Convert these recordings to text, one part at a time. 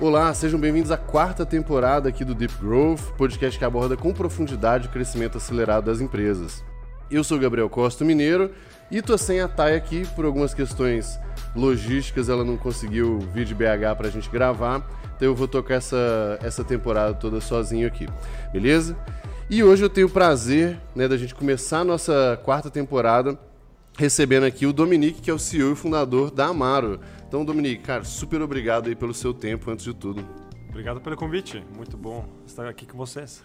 Olá, sejam bem-vindos à quarta temporada aqui do Deep Growth, podcast que aborda com profundidade o crescimento acelerado das empresas. Eu sou Gabriel Costa Mineiro e tô sem a Thay aqui por algumas questões logísticas, ela não conseguiu vir de BH pra gente gravar, então eu vou tocar essa, essa temporada toda sozinho aqui, beleza? E hoje eu tenho o prazer né, da gente começar a nossa quarta temporada recebendo aqui o Dominique, que é o CEO e fundador da Amaro. Então, Dominique, cara, super obrigado aí pelo seu tempo, antes de tudo. Obrigado pelo convite, muito bom estar aqui com vocês.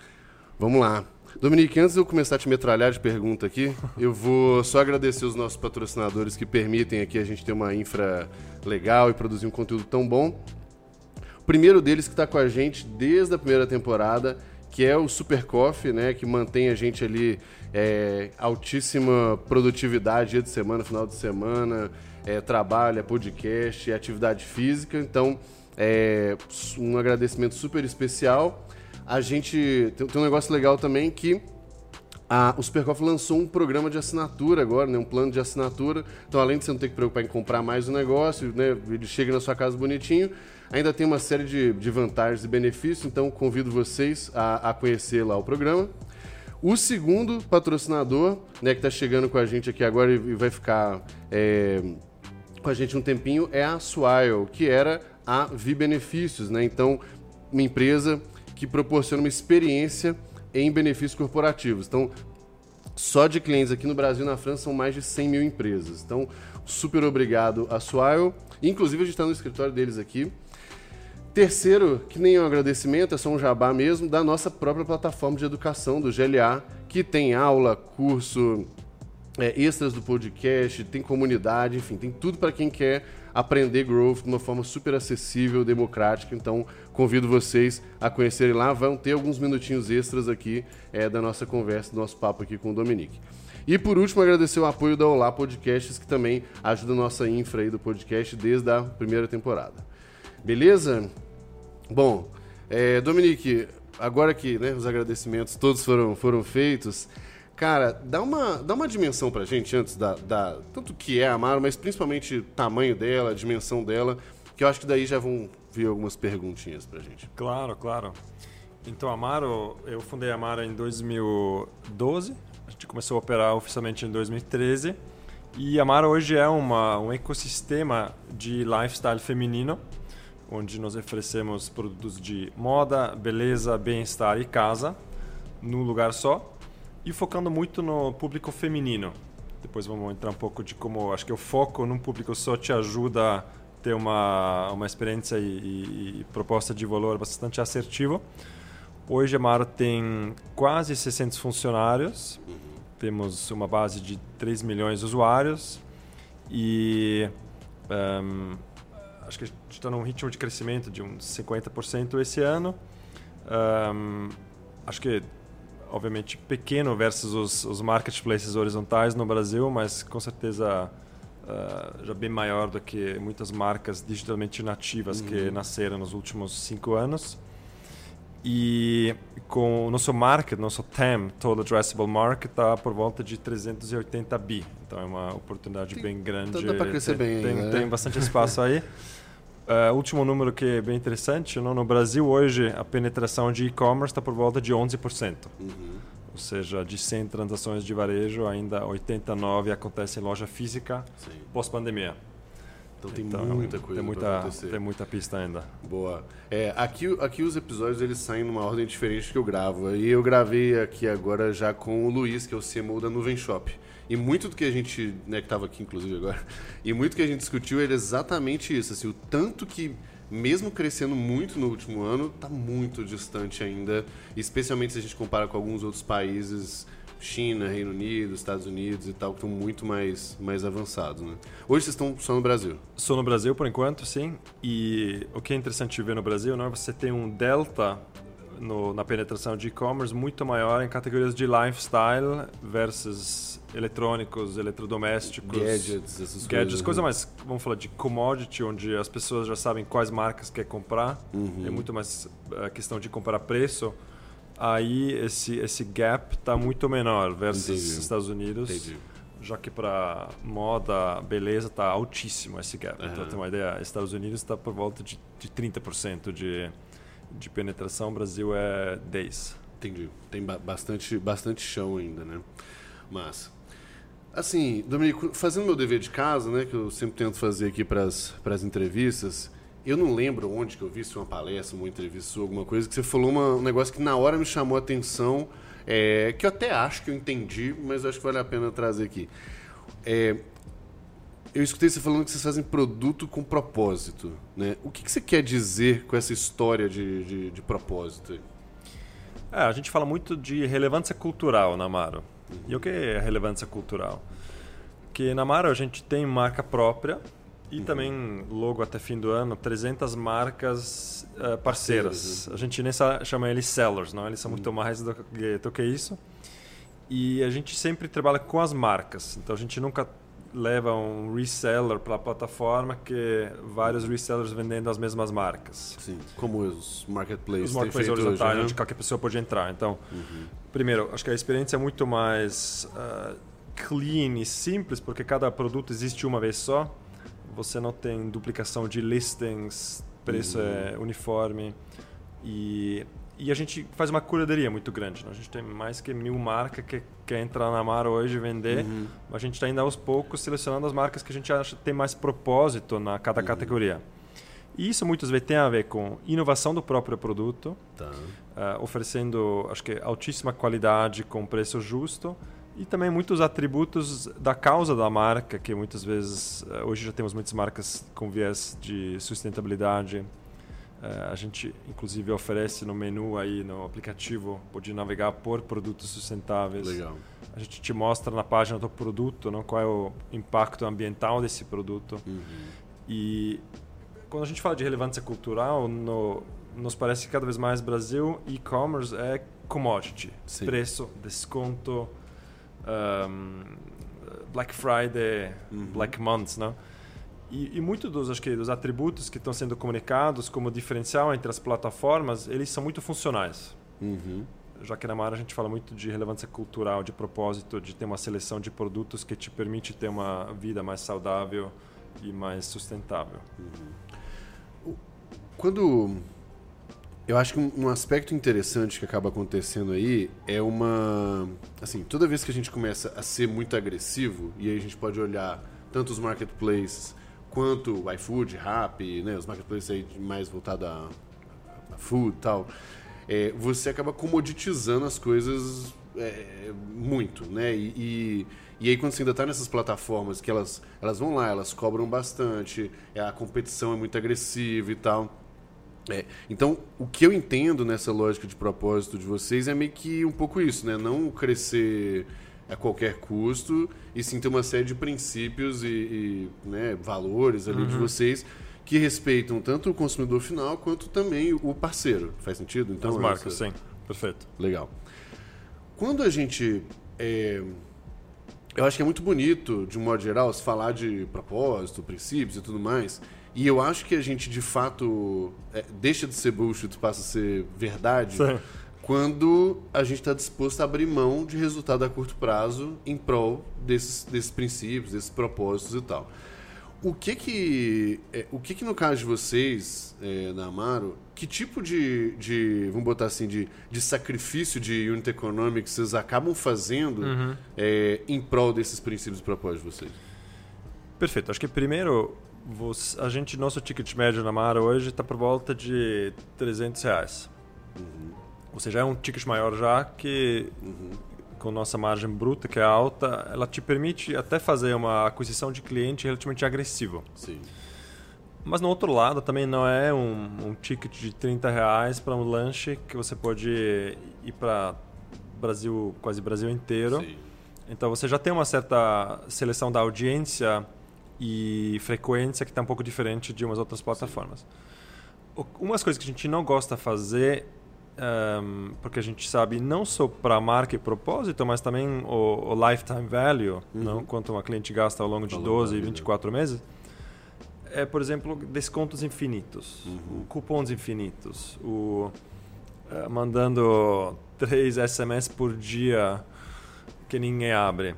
Vamos lá. Dominique, antes de eu começar a te metralhar de pergunta aqui, eu vou só agradecer os nossos patrocinadores que permitem aqui a gente ter uma infra legal e produzir um conteúdo tão bom. O primeiro deles que está com a gente desde a primeira temporada que é o Super Coffee, né, que mantém a gente ali é, altíssima produtividade dia de semana, final de semana, é, trabalho, é podcast, é atividade física. Então, é, um agradecimento super especial. A gente tem, um negócio legal também que a, o Supercoff lançou um programa de assinatura agora, né, um plano de assinatura. Então, além de você não ter que preocupar em comprar mais um negócio, né, ele chega na sua casa bonitinho, ainda tem uma série de, de vantagens e benefícios. Então, convido vocês a, a conhecer lá o programa. O segundo patrocinador, né, que está chegando com a gente aqui agora e vai ficar é, com a gente um tempinho, é a Swile, que era a Vi Benefícios. Né? Então, uma empresa que proporciona uma experiência em benefícios corporativos. Então, só de clientes aqui no Brasil e na França são mais de 100 mil empresas. Então, super obrigado a Swile. Inclusive, a gente está no escritório deles aqui. Terceiro, que nem um agradecimento, é só um jabá mesmo, da nossa própria plataforma de educação, do GLA, que tem aula, curso, é, extras do podcast, tem comunidade, enfim, tem tudo para quem quer aprender growth de uma forma super acessível, democrática. Então, convido vocês a conhecerem lá. Vão ter alguns minutinhos extras aqui é, da nossa conversa, do nosso papo aqui com o Dominique. E por último, agradecer o apoio da Olá Podcasts, que também ajuda a nossa infra aí do podcast desde a primeira temporada. Beleza? Bom, é, Dominique, agora que né, os agradecimentos todos foram, foram feitos, cara, dá uma, dá uma dimensão pra gente antes da, da tanto que é a Amaro, mas principalmente o tamanho dela, a dimensão dela, que eu acho que daí já vão vir algumas perguntinhas pra gente. Claro, claro. Então, a Amaro, eu fundei a Amaro em 2012, a gente começou a operar oficialmente em 2013, e a Amaro hoje é uma, um ecossistema de lifestyle feminino, onde nós oferecemos produtos de moda, beleza, bem-estar e casa num lugar só e focando muito no público feminino. Depois vamos entrar um pouco de como acho que o foco num público só te ajuda a ter uma, uma experiência e, e, e proposta de valor bastante assertiva. Hoje a Mara tem quase 600 funcionários, temos uma base de 3 milhões de usuários e um, acho que a gente está num ritmo de crescimento de uns 50% esse ano. Um, acho que, obviamente, pequeno versus os, os, marketplaces horizontais no Brasil, mas com certeza uh, já bem maior do que muitas marcas digitalmente nativas uhum. que nasceram nos últimos cinco anos. E com o nosso market, nosso TAM, Total Addressable Market, está por volta de 380 bi. Então é uma oportunidade tem, bem grande. Dá para crescer tem, bem. Tem, né? tem bastante espaço aí. Uh, último número que é bem interessante, no Brasil hoje a penetração de e-commerce está por volta de 11%. Uhum. Ou seja, de 100 transações de varejo, ainda 89 acontecem em loja física pós-pandemia. Então tem então, muita coisa tem muita, tem muita pista ainda. Boa. É, aqui, aqui os episódios eles saem numa ordem diferente que eu gravo. E eu gravei aqui agora já com o Luiz, que é o CMO da Nuvem Shop. E muito do que a gente, né, que estava aqui inclusive agora, e muito que a gente discutiu era exatamente isso, assim, o tanto que mesmo crescendo muito no último ano, está muito distante ainda, especialmente se a gente compara com alguns outros países, China, Reino Unido, Estados Unidos e tal, que estão muito mais, mais avançados. Né? Hoje vocês estão só no Brasil? Só no Brasil por enquanto, sim. E o que é interessante ver no Brasil, não é você tem um delta no, na penetração de e-commerce muito maior em categorias de lifestyle versus eletrônicos, eletrodomésticos, gadgets, essas gadgets, coisas, coisa né? mais, vamos falar de commodity, onde as pessoas já sabem quais marcas quer comprar, Uhum. é muito mais a questão de comparar preço. Aí esse esse gap está muito menor versus Entendi. Estados Unidos. Entendi. Já que para moda, beleza, está altíssimo esse gap. Então, Aham. tem uma ideia, Estados Unidos está por volta de de 30% de, de penetração, o Brasil é 10%. Entendi. Tem ba bastante, bastante chão ainda, né? Mas, assim, Domenico, fazendo meu dever de casa, né, que eu sempre tento fazer aqui para as entrevistas, eu não lembro onde que eu vi, se uma palestra, uma entrevista, alguma coisa, que você falou uma, um negócio que na hora me chamou a atenção, é, que eu até acho que eu entendi, mas acho que vale a pena trazer aqui. É, eu escutei você falando que vocês fazem produto com propósito. Né? O que, que você quer dizer com essa história de, de, de propósito? É, a gente fala muito de relevância cultural na Amaro. Uhum. E o que é relevância cultural? Que na Amaro a gente tem marca própria, e uhum. também, logo até fim do ano, 300 marcas uh, parceiras. Uhum. A gente nem chama eles sellers, não? Eles são uhum. muito mais do que, do que isso. E a gente sempre trabalha com as marcas. Então a gente nunca leva um reseller para a plataforma que vários resellers vendendo as mesmas marcas. Sim, como os marketplaces. Os marketplaces horizontais, né? onde qualquer pessoa pode entrar. Então, uhum. primeiro, acho que a experiência é muito mais uh, clean e simples, porque cada produto existe uma vez só você não tem duplicação de listings, preço uhum. é uniforme e e a gente faz uma curadoria muito grande. Né? A gente tem mais que mil marcas que quer entrar na Mara hoje e vender. Uhum. A gente está ainda aos poucos selecionando as marcas que a gente acha que tem mais propósito na cada uhum. categoria. E isso muitas vezes tem a ver com inovação do próprio produto, tá. uh, oferecendo, acho que, altíssima qualidade com preço justo e também muitos atributos da causa da marca, que muitas vezes, eh, hoje já temos muitas marcas com viés de sustentabilidade. Eh, a gente, inclusive, oferece no menu aí, no aplicativo, pode navegar por produtos sustentáveis. Legal. A gente te mostra na página do produto não, qual é o impacto ambiental desse produto. Uhum. E quando a gente fala de relevância cultural, no, nos parece que cada vez mais Brasil e-commerce é commodity. Sim. Preço, desconto, um, Black Friday, uhum. Black Months, não? E, e muito dos, acho que, dos atributos que estão sendo comunicados como diferencial entre as plataformas, eles são muito funcionais. Uhum. Já que na Mara a gente fala muito de relevância cultural, de propósito, de ter uma seleção de produtos que te permite ter uma vida mais saudável e mais sustentável. Uhum. Quando eu acho que um aspecto interessante que acaba acontecendo aí é uma. Assim, toda vez que a gente começa a ser muito agressivo, e aí a gente pode olhar tanto os marketplaces quanto o iFood, Rappi, né, os marketplaces aí mais voltados a, a food e tal, é, você acaba comoditizando as coisas é, muito, né? E, e, e, aí quando você ainda está nessas plataformas que elas, elas vão lá, elas cobram bastante, a competição é muito agressiva e tal é, então, o que eu entendo nessa lógica de propósito de vocês é meio que um pouco isso, né? Não crescer a qualquer custo e sim ter uma série de princípios e, e né, valores ali uhum. de vocês que respeitam tanto o consumidor final quanto também o parceiro. Faz sentido? Então, As marcas, essa... sim. Perfeito. Legal. Quando a gente... É... Eu acho que é muito bonito, de um modo geral, se falar de propósito, princípios e tudo mais... E eu acho que a gente, de fato, é, deixa de ser bullshit, passa a ser verdade, Sim. Quando a gente está disposto a abrir mão de resultado a curto prazo em prol desses, desses princípios, desses propósitos e tal. O que que, é, o que que no caso de vocês, é, na Amaro, que tipo de, de, vamos botar assim, de, de sacrifício de unit economics vocês acabam fazendo uhum. é, em prol desses princípios e propósitos de vocês? Perfeito. Acho que primeiro você, a gente, nosso ticket médio na Mara hoje está por volta de 300 reais. Uhum. Ou seja, é um ticket maior já que, uhum. com nossa margem bruta, que é alta, ela te permite até fazer uma aquisição de cliente relativamente agressiva. Sim. Mas no outro lado também não é um, um ticket de 30 reais para um lanche que você pode ir para Brasil, quase Brasil inteiro. Sim. Então você já tem uma certa seleção da audiência e frequência que está um pouco diferente de umas outras plataformas. Sim. Umas coisas que a gente não gosta fazer, um, porque a gente sabe não só para marca e propósito, mas também o, o lifetime value, uhum. não quanto uma cliente gasta ao longo de Falou 12 e 24 meses, é, por exemplo, descontos infinitos, uhum. cupons infinitos, o, uh, mandando três SMS por dia que ninguém abre.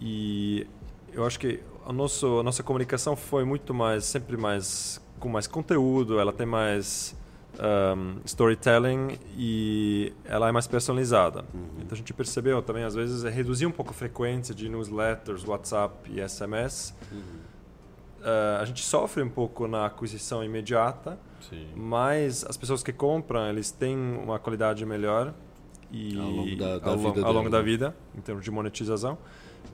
E eu acho que a, nosso, a nossa comunicação foi muito mais, sempre mais com mais conteúdo, ela tem mais um, storytelling e ela é mais personalizada. Uhum. Então a gente percebeu também, às vezes, é reduzir um pouco a frequência de newsletters, WhatsApp e SMS. Uhum. Uh, a gente sofre um pouco na aquisição imediata, Sim. mas as pessoas que compram, eles têm uma qualidade melhor e ao longo da, da ao, vida, ao longo da vida, em termos de monetização.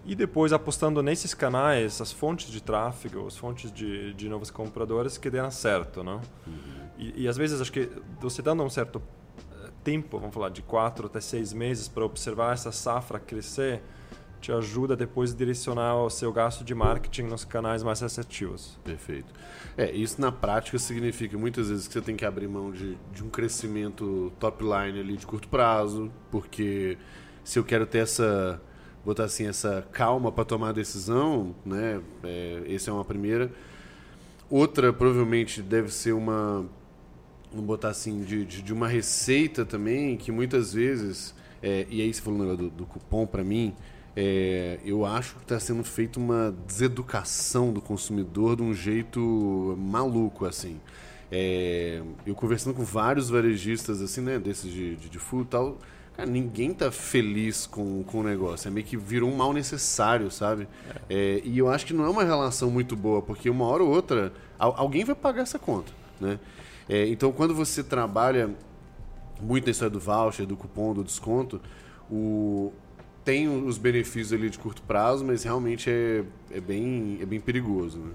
E depois apostando nesses canais, as fontes de tráfego, as fontes de, de novos compradores que deram certo, não? Uhum. E, e às vezes acho que você dando um certo eh, tempo, vamos falar de quatro até seis meses para observar essa safra crescer, te ajuda depois a direcionar o seu gasto de marketing nos canais mais assertivos. Perfeito. É, isso na prática significa muitas vezes que você tem que abrir mão de, de um crescimento top line ali de curto prazo, porque se eu quero ter essa botar assim essa calma para tomar a decisão, né? É, essa é uma primeira. Outra provavelmente deve ser uma vamos botar assim, de, de, de, uma receita também, que muitas vezes, é, e aí você falou do, do cupom para mim, é, eu acho que está sendo feita uma deseducação do consumidor de um jeito maluco, assim. É, eu conversando com vários varejistas, assim, né, desses de, de, de tal, cara, ninguém tá feliz com, com o negócio. É meio que virou um mal necessário, sabe? É, e eu acho que não é uma relação muito boa, porque uma hora ou outra, alguém vai pagar essa conta, né? É, então, quando você trabalha muito na história do voucher, do cupom, do desconto, o, tem os benefícios ali de curto prazo, mas realmente é, é, bem, é bem perigoso. Né?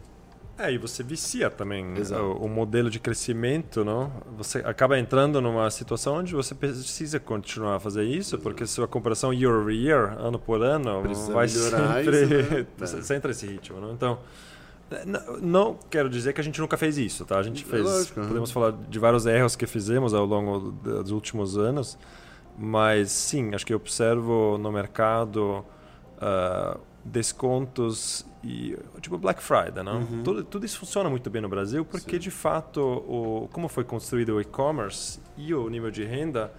É, e você vicia também o, o, modelo de crescimento, não? Você acaba entrando numa situação onde você precisa continuar a fazer isso, porque sua comparação year over year, ano por ano, precisa vai sempre... Isso, né? você entra nesse ritmo, não? Então, não, não, quero dizer que a gente nunca fez isso, tá? A gente fez. Lógico, podemos falar de vários erros que fizemos ao longo dos últimos anos, mas sim, acho que eu observo no mercado uh, descontos e tipo Black Friday, não? Uhum. Tudo, tudo, isso funciona muito bem no Brasil porque sim. de fato o como foi construído o e-commerce e o nível de renda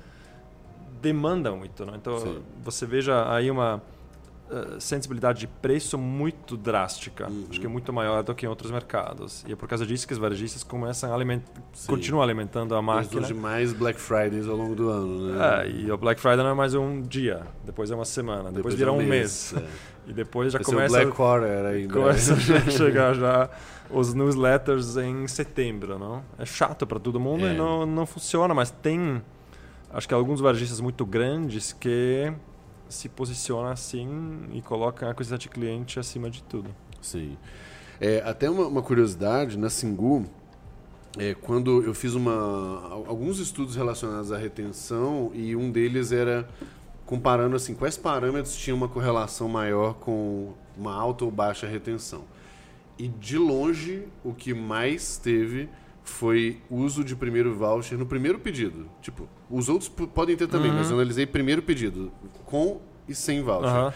demanda muito, não? Então sim. você veja aí uma eh, sensibilidade de preço muito drástica. Uhum. Acho que é muito maior do que em outros mercados. E é por causa disso que os varejistas começam a alimentar, continuam alimentando a máquina. Eles mais Black Fridays ao longo do ano, né? É, e o Black Friday não é mais um dia, depois é uma semana, depois, depois vira é um mês. mês. É. E depois já Esse começa. É o Black Quarter ainda. Começa a chegar já os newsletters em setembro, não? É chato para todo mundo é. e não, não funciona, mas tem. Acho que alguns varejistas muito grandes que se posiciona assim e coloca a quantidade de cliente acima de tudo. Sim. É, até uma, uma curiosidade, na Singu, é, quando eu fiz uma, alguns estudos relacionados à retenção e um deles era comparando assim quais parâmetros tinham uma correlação maior com uma alta ou baixa retenção. E de longe o que mais teve foi uso de primeiro voucher no primeiro pedido. Tipo, os outros podem ter também, uhum. mas eu analisei primeiro pedido, com e sem voucher. Uhum.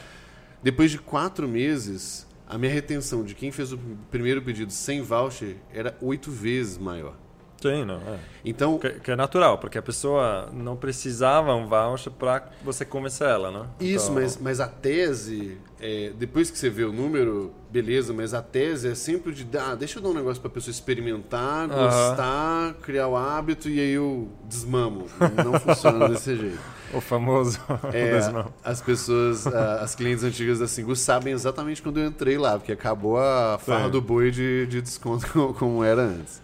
Depois de quatro meses, a minha retenção de quem fez o primeiro pedido sem voucher era oito vezes maior. Sim, não. É. Então, que, que, é natural, porque a pessoa não precisava um voucher para você convencer ela, né? Isso, então... mas, mas a tese, é, depois que você vê o número, beleza, mas a tese é sempre de, ah, deixa eu dar um negócio para a pessoa experimentar, gostar, criar o hábito e aí eu desmamo. Não funciona desse jeito. O famoso é, As pessoas, as clientes antigas da Singu sabem exatamente quando eu entrei lá, porque acabou a farra Sim. do boi de, de desconto como era antes.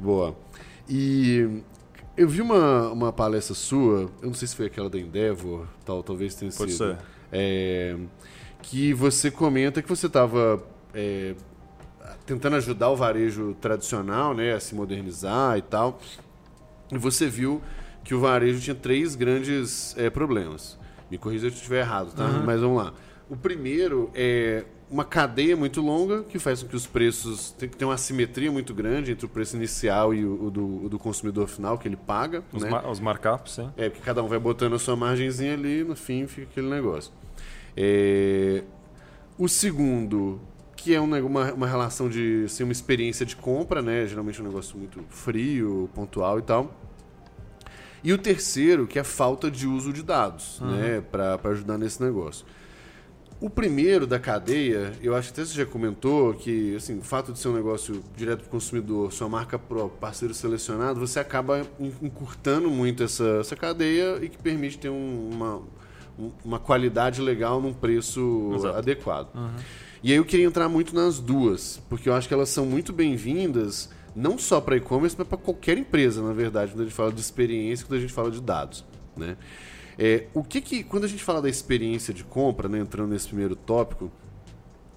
Boa. E eu vi uma, uma palestra sua, eu não sei se foi aquela da Endeavor, tal, talvez tenha Pode sido. Ser. É, que você comenta que você estava é, tentando ajudar o varejo tradicional né, a se modernizar e tal. E você viu que o varejo tinha três grandes é, problemas. Me corrija se eu estiver errado, tá? Uhum. Mas vamos lá. O primeiro é uma cadeia muito longa que faz com que os preços tem que ter uma assimetria muito grande entre o preço inicial e o, o, do, o do, consumidor final que ele paga. Os, né? mar, os markups, sim. É, porque cada um vai botando a sua margenzinha ali e no fim fica aquele negócio. É... O segundo, que é uma, uma relação de ser uma experiência de compra, né? Geralmente é um negócio muito frio, pontual e tal. E o terceiro, que é a falta de uso de dados, uhum. né? Para ajudar nesse negócio O primeiro da cadeia, eu acho que até você já comentou que assim, o fato de ser um negócio direto para o consumidor, sua marca pro, parceiro selecionado, você acaba encurtando muito essa, essa cadeia e que permite ter um, uma, uma qualidade legal num preço Exato. adequado. Uhum. E aí eu queria entrar muito nas duas, porque eu acho que elas são muito bem-vindas, não só para e-commerce, mas para qualquer empresa, na verdade, quando a gente fala de experiência, quando a gente fala de dados. Né? É, o que que, quando a gente fala da experiência de compra, né, entrando nesse primeiro tópico,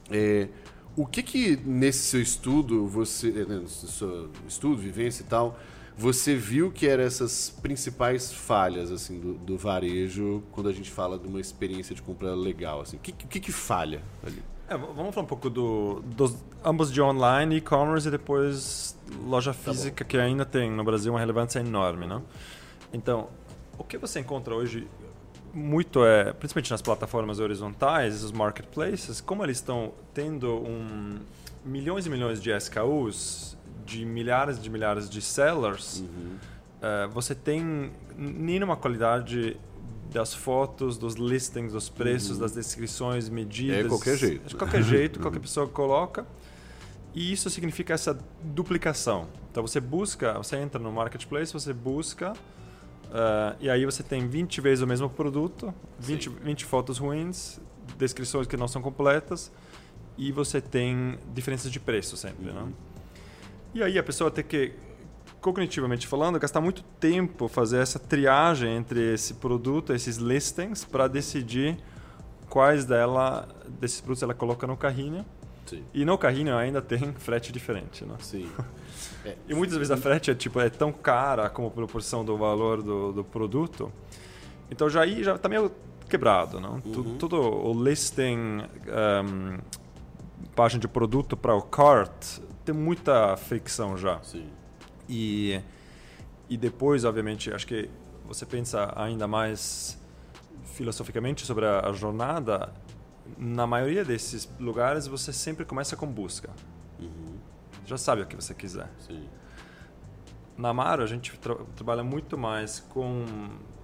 é, o que que nesse seu estudo, você, é, né, seu estudo, vivência e tal, você viu que eram essas principais falhas assim do, do, varejo quando a gente fala de uma experiência de compra legal? Assim, o que, que, que falha ali? É, vamos falar um pouco do, dos ambos de online, e-commerce e depois loja tá física, tá que ainda tem no Brasil uma relevância enorme, não? Então, o que você encontra hoje muito é, principalmente nas plataformas horizontais, os marketplaces, como eles estão tendo um, milhões e milhões de SKUs, de milhares de milhares de sellers, uhum. uh, você tem nenhuma qualidade das fotos, dos listings, dos preços, uhum. das descrições, medidas. É de qualquer jeito. De qualquer jeito, qualquer pessoa coloca. E isso significa essa duplicação. Então você busca, você entra no marketplace, você busca Uh, e aí você tem 20 vezes o mesmo produto, 20, 20 fotos ruins, descrições que não são completas e você tem diferenças de preço sempre, uhum. né? E aí a pessoa tem que, cognitivamente falando, gastar muito tempo fazer essa triagem entre esse produto, esses listings, para decidir quais dela, desses produtos ela coloca no carrinho. Sim. E no carrinho ainda tem frete diferente, né? Sim. É. E muitas vezes a frete é, tipo, é tão cara como proporção do valor do, do produto. Então já aí já está meio quebrado. Não? Uhum. Tudo, o listing, um, página de produto para o cart, tem muita fricção já. Sim. E, e depois, obviamente, acho que você pensa ainda mais filosoficamente sobre a, a jornada, na maioria desses lugares você sempre começa com busca. Uhum já sabe o que você quiser. Sim. Na Amaro, a gente tra trabalha muito mais com,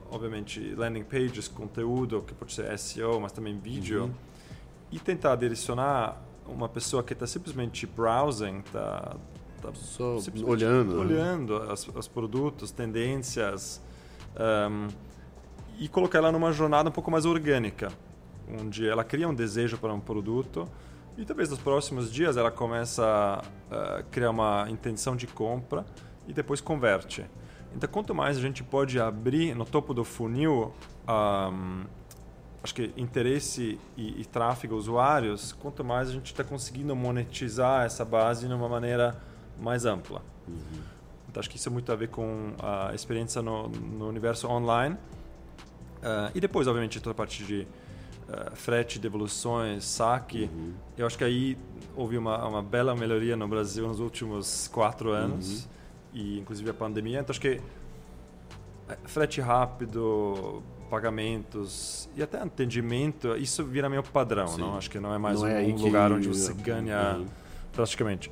obviamente, landing pages, conteúdo, que pode ser SEO, mas também vídeo, uhum. e tentar direcionar uma pessoa que está simplesmente browsing, está tá Só olhando, né? olhando né? os produtos, tendências, um, e colocar ela numa jornada um pouco mais orgânica, onde ela cria um desejo para um produto e talvez nos próximos dias ela começa a criar uma intenção de compra e depois converte. Então, quanto mais a gente pode abrir no topo do funil, um, acho que interesse e, e tráfego usuários, quanto mais a gente está conseguindo monetizar essa base de uma maneira mais ampla. Uhum. Então, acho que isso é muito a ver com a experiência no, no universo online. Uh, e depois, obviamente, toda a parte de uh, frete, devoluções, saque. Uhum. Eu acho que aí houve uma, uma bela melhoria no Brasil nos últimos quatro anos, uhum. e inclusive a pandemia. Então acho que eh, frete rápido, pagamentos e até atendimento, isso vira meio padrão, Sim. não? Acho que não é mais não um, é um lugar onde você ganha uhum. praticamente.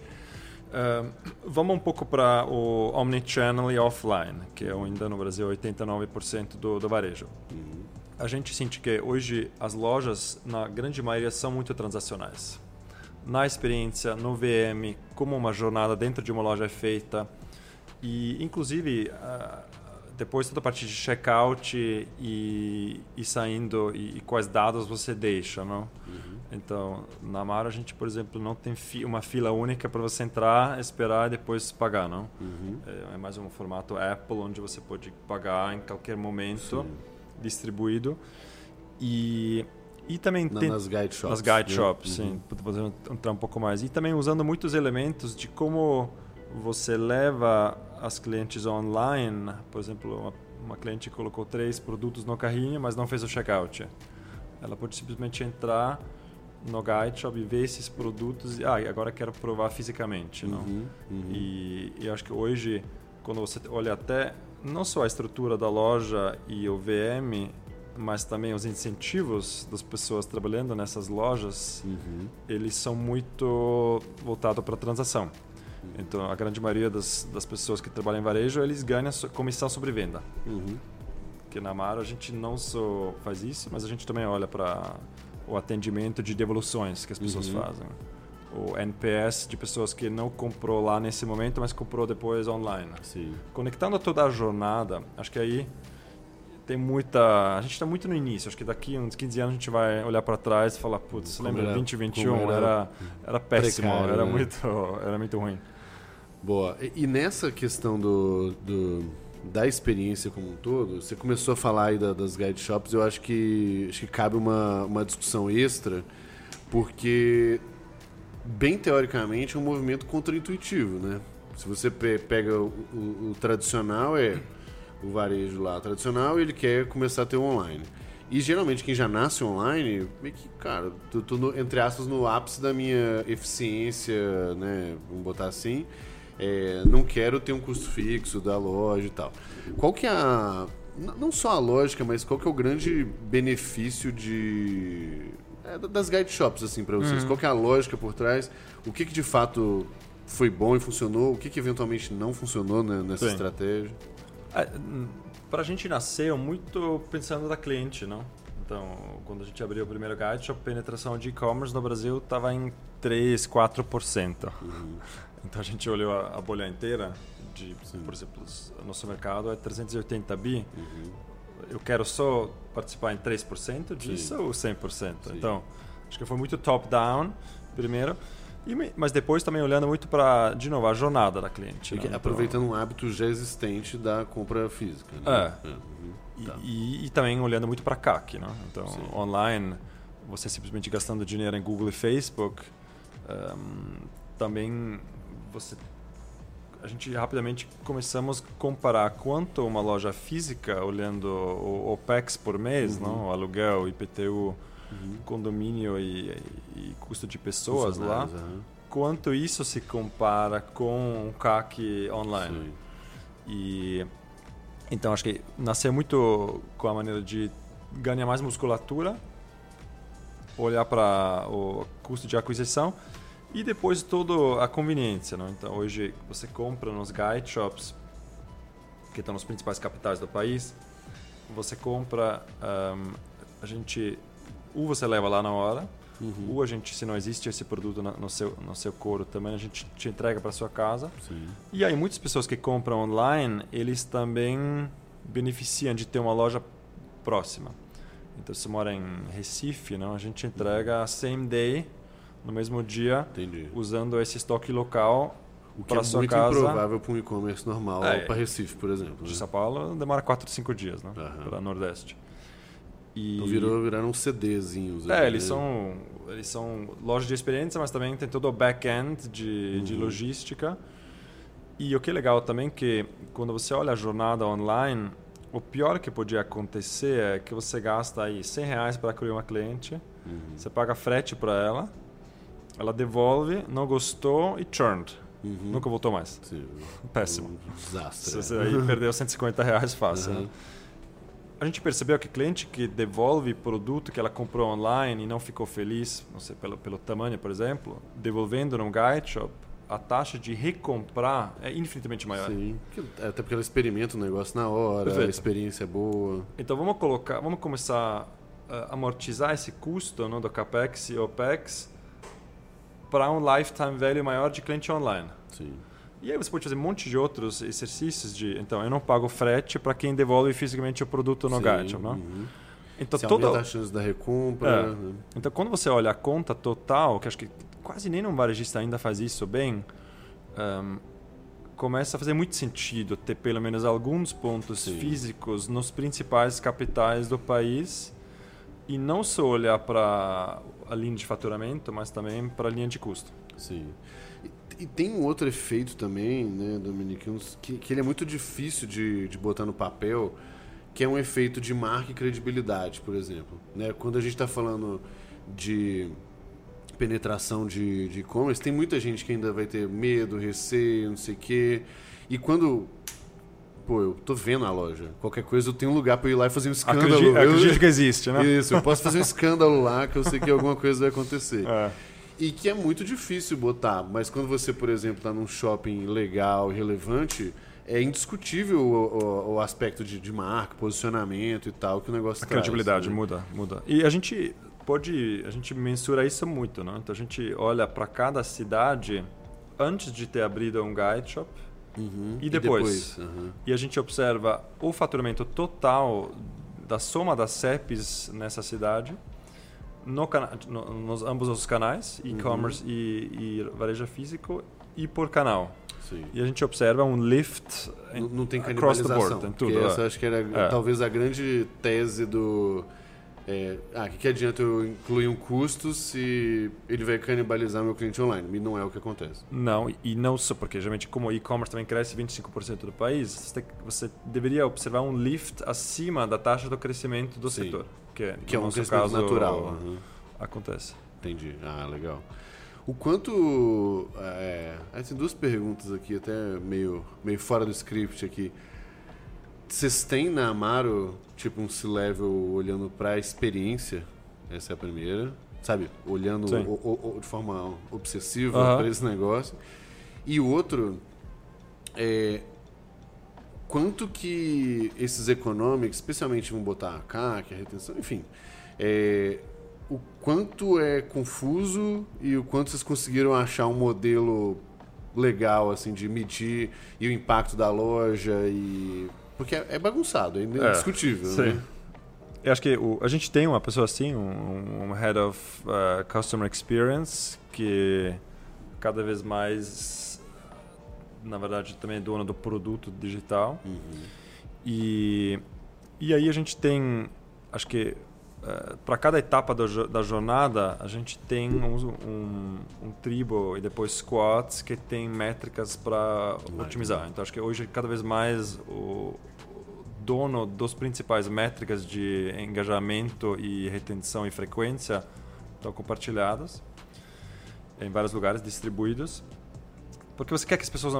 Uh, vamos um pouco para o omnichannel e offline, que é ainda no Brasil 89% do, do varejo. Uhum a gente sente que hoje as lojas, na grande maioria, são muito transacionais. Na experiência, no VM, como uma jornada dentro de uma loja é feita. E, inclusive, ah, depois toda a parte de checkout e, e saindo e, e, quais dados você deixa, não? Uhum. Então, na Mara a gente, por exemplo, não tem fi uma fila única para você entrar, esperar e depois pagar, não? Uhum. É, é, mais um formato Apple onde você pode pagar em qualquer momento. Sim distribuído. E, e também Na, tem, nas guide shops. Nas guide né? shops, uhum. sim. Poder entrar um pouco mais. E também usando muitos elementos de como você leva as clientes online. Por exemplo, uma, uma cliente colocou três produtos no carrinho, mas não fez o checkout. Ela pode simplesmente entrar no guide shop e ver esses produtos e ah, agora quero provar fisicamente, não? Uhum, uhum. E, e acho que hoje, quando você olha até não só a estrutura da loja e o VM, mas também os incentivos das pessoas trabalhando nessas lojas, uhum. eles são muito voltados para a transação. Uhum. Então, a grande maioria das, das pessoas que trabalham em varejo, eles ganham comissão sobre venda. Uhum. Porque na Mara a gente não só faz isso, mas a gente também olha para o atendimento de devoluções que as pessoas Uhum. fazem. O NPS de pessoas que não comprou lá nesse momento, mas comprou depois online. Sim. Conectando toda a jornada, acho que aí tem muita. A gente está muito no início. Acho que daqui uns 15 anos a gente vai olhar para trás e falar: putz, lembra era- 2021? como Era, era era, péssimo, precário, era, né? muito, era muito ruim. Boa. E, e nessa questão do, do- da experiência como um todo, você começou a falar aí da- das guide shops, eu acho que, acho que cabe uma, uma discussão extra, porque, bem teoricamente, um movimento contraintuitivo, né? Se você pe- pega o, o- o tradicional, é o varejo lá tradicional, ele quer começar a ter online. E geralmente quem já nasce online, meio que, cara, tô, tô no- entre aspas no ápice da minha eficiência, né? Vamos botar assim. É, não quero ter um custo fixo da loja e tal. Qual que é a. Não só a lógica, mas qual que é o grande benefício de. É, da- das guide shops, assim, pra vocês? Qual que é a lógica por trás? O que, que de fato foi bom e funcionou? O que, que eventualmente não funcionou né, nessa Sim. estratégia? Para a gente nasceu muito pensando da cliente, não? Então, quando a gente abriu o primeiro guide shop, a penetração de e-commerce no Brasil estava em 3, 4%. Então a gente olhou a, a bolha inteira de, por exemplo, o nosso mercado é 380 bi. Eu quero só participar em 3% disso ou 100%? Então, acho que foi muito top-down, primeiro. E mas depois também olhando muito para, de novo, a jornada da cliente. Né? Então- aproveitando um hábito já existente da compra física. Né? É. uhum. E, Tá. e- e também olhando muito para CAC, né? Então, Sim. online, você simplesmente gastando dinheiro em Google e Facebook, ehm, também você a gente rapidamente começamos a comparar quanto uma loja física, olhando o OPEX por mês, Uhum. não? aluguel, IPTU, condomínio e, e custo de pessoas lá, quanto isso se compara com o CAC online. Sim. E então acho que nasceu muito com a maneira de ganhar mais musculatura, olhar para o custo de aquisição e depois toda a conveniência. Não? Então hoje você compra nos guide shops que estão nos principais capitais do país, você compra, ahm, a gente ou você leva lá na hora, Uhum. ou a gente se não existe esse produto na- no seu no seu couro também a gente te entrega para sua casa. Sim. E aí muitas pessoas que compram online, eles também beneficiam de ter uma loja próxima. Então se mora em Recife, não, a gente entrega same day no mesmo dia, Entendi. usando esse estoque local O que para é muito casa. improvável para um e-commerce normal É. para Recife, por exemplo. De Né? São Paulo demora 4, 5 dias, né? Aham. Para Nordeste. E Então virou, viraram CDzinhos. É, eles né? são, eles são lojas de experiência, mas também tem todo o back-end de, de Uhum. logística. E o que é legal também que quando você olha a jornada online, o pior que podia acontecer é que você gasta aí 100 reais para acolher uma cliente, Uhum. você paga frete para ela, ela devolve, não gostou e churned. Uhum. Nunca voltou mais. Sim, Péssimo. um desastre. Você aí perdeu 150 reais fácil. Aham. né? A gente percebeu que cliente que devolve produto que ela comprou online e não ficou feliz, não sei, pelo, pelo tamanho, por exemplo, devolvendo num guide shop, a taxa de recomprar é infinitamente maior. Sim, que- até porque ela experimenta o negócio na hora, a Perfeito. experiência é boa. Então vamos colocar, vamos começar a amortizar esse custo não, do capex e opex para um lifetime value maior de cliente online. Sim. E aí você pode fazer um monte de outros exercícios de, então eu não pago frete para quem devolve fisicamente o produto no Sim, shop, não? uhum. Então Você toda a chance da recompra. É. né? Então, quando você olha a conta total, que acho que quase nenhum varejista ainda faz isso bem, ahm, começa a fazer muito sentido ter pelo menos alguns pontos Sim. físicos nos principais capitais do país e não só olhar para a linha de faturamento, mas também para a linha de custo. Sim. E, e tem um outro efeito também, né, Dominique, que, que ele é muito difícil de, de botar no papel, que é um efeito de marca e credibilidade, por exemplo. Né? Quando a gente está falando de penetração de de e-commerce, tem muita gente que ainda vai ter medo, receio, não sei o quê. E quando. Pô, eu tô vendo a loja. Qualquer coisa eu tenho um lugar para ir lá e fazer um escândalo. Acredito, Eu- acredito que existe, né? Isso, eu posso fazer um escândalo lá que eu sei que alguma coisa vai acontecer. É. E que é muito difícil botar, mas quando você, por exemplo, está num shopping legal e relevante, é indiscutível o, o- o aspecto de, de marca, posicionamento e tal, que o negócio A traz, credibilidade né? muda, muda. E a gente pode, a gente mensura isso muito, né? Então a gente olha para cada cidade antes de ter abrido um guide shop Uhum. e depois. depois, uhum. E a gente observa o faturamento total da soma das CEPs nessa cidade, no cana no, nos ambos os canais, Uhum. e-commerce e, e varejo físico, e por canal. Sim. E a gente observa um lift Não, não tem across the canibalização. board, tudo. essa é. acho que era É. talvez a grande tese do. É, ah, o que, que adianta eu incluir um custo se ele vai canibalizar meu cliente online? E não é o que acontece. Não, e não só porque geralmente como o e-commerce também cresce 25% do país, você, tem- você deveria observar um lift acima da taxa do crescimento do Sim. setor, que, é, Que é um crescimento caso, natural. uhum. Acontece. Entendi. Ah, legal. O quanto. É, duas perguntas aqui, até meio, meio fora do script aqui. Vocês têm na Amaro, tipo, um C-Level olhando pra experiência? Essa é a primeira. Sabe? Olhando o- o- o- de forma obsessiva Aham. pra esse negócio. E o outro é. Quanto que esses econômicos, especialmente vamos botar a CAC, a retenção, enfim, é, o quanto é confuso e o quanto vocês conseguiram achar um modelo legal assim de medir e o impacto da loja e porque é, é bagunçado, é indiscutível, sim. né? Eu acho que o, a gente tem uma pessoa assim, um, um Head of uh, Customer Experience, que cada vez mais, na verdade, também é dono do produto digital. E, e aí a gente tem, acho que para cada etapa da, jo- da jornada, a gente tem um, um, um tribo e depois squads que tem métricas para otimizar. Então acho que hoje cada vez mais o dono dos principais métricas de engajamento e retenção e frequência estão compartilhadas em vários lugares distribuídos. Porque você quer que as pessoas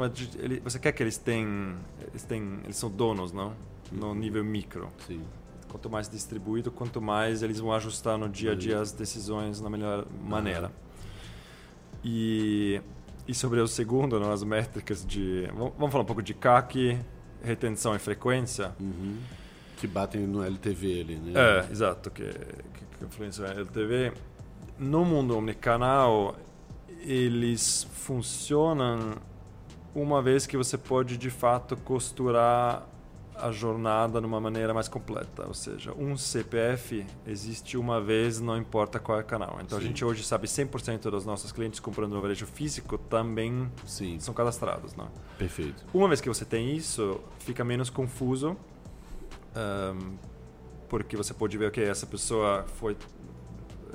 você quer que eles tenham eles têm eles são donos, não? No nível micro. Sim. Quanto mais distribuído, quanto mais eles vão ajustar no dia a dia as decisões na melhor maneira. E, e sobre o segundo, não, as métricas de. Vamos falar um pouco de CAC, retenção e frequência. Uhum. Que batem no LTV ali, né? É, exato, que, que, que influencia a LTV. No mundo omnicanal, eles funcionam uma vez que você pode de fato costurar a jornada de uma maneira mais completa, ou seja, um CPF existe uma vez, não importa qual é o canal. Então Sim. a gente hoje sabe 100% dos nossos clientes comprando no varejo físico também Sim, são cadastrados, não? perfeito. Uma vez que você tem isso, fica menos confuso, ahm, porque você pode ver, ok, essa pessoa foi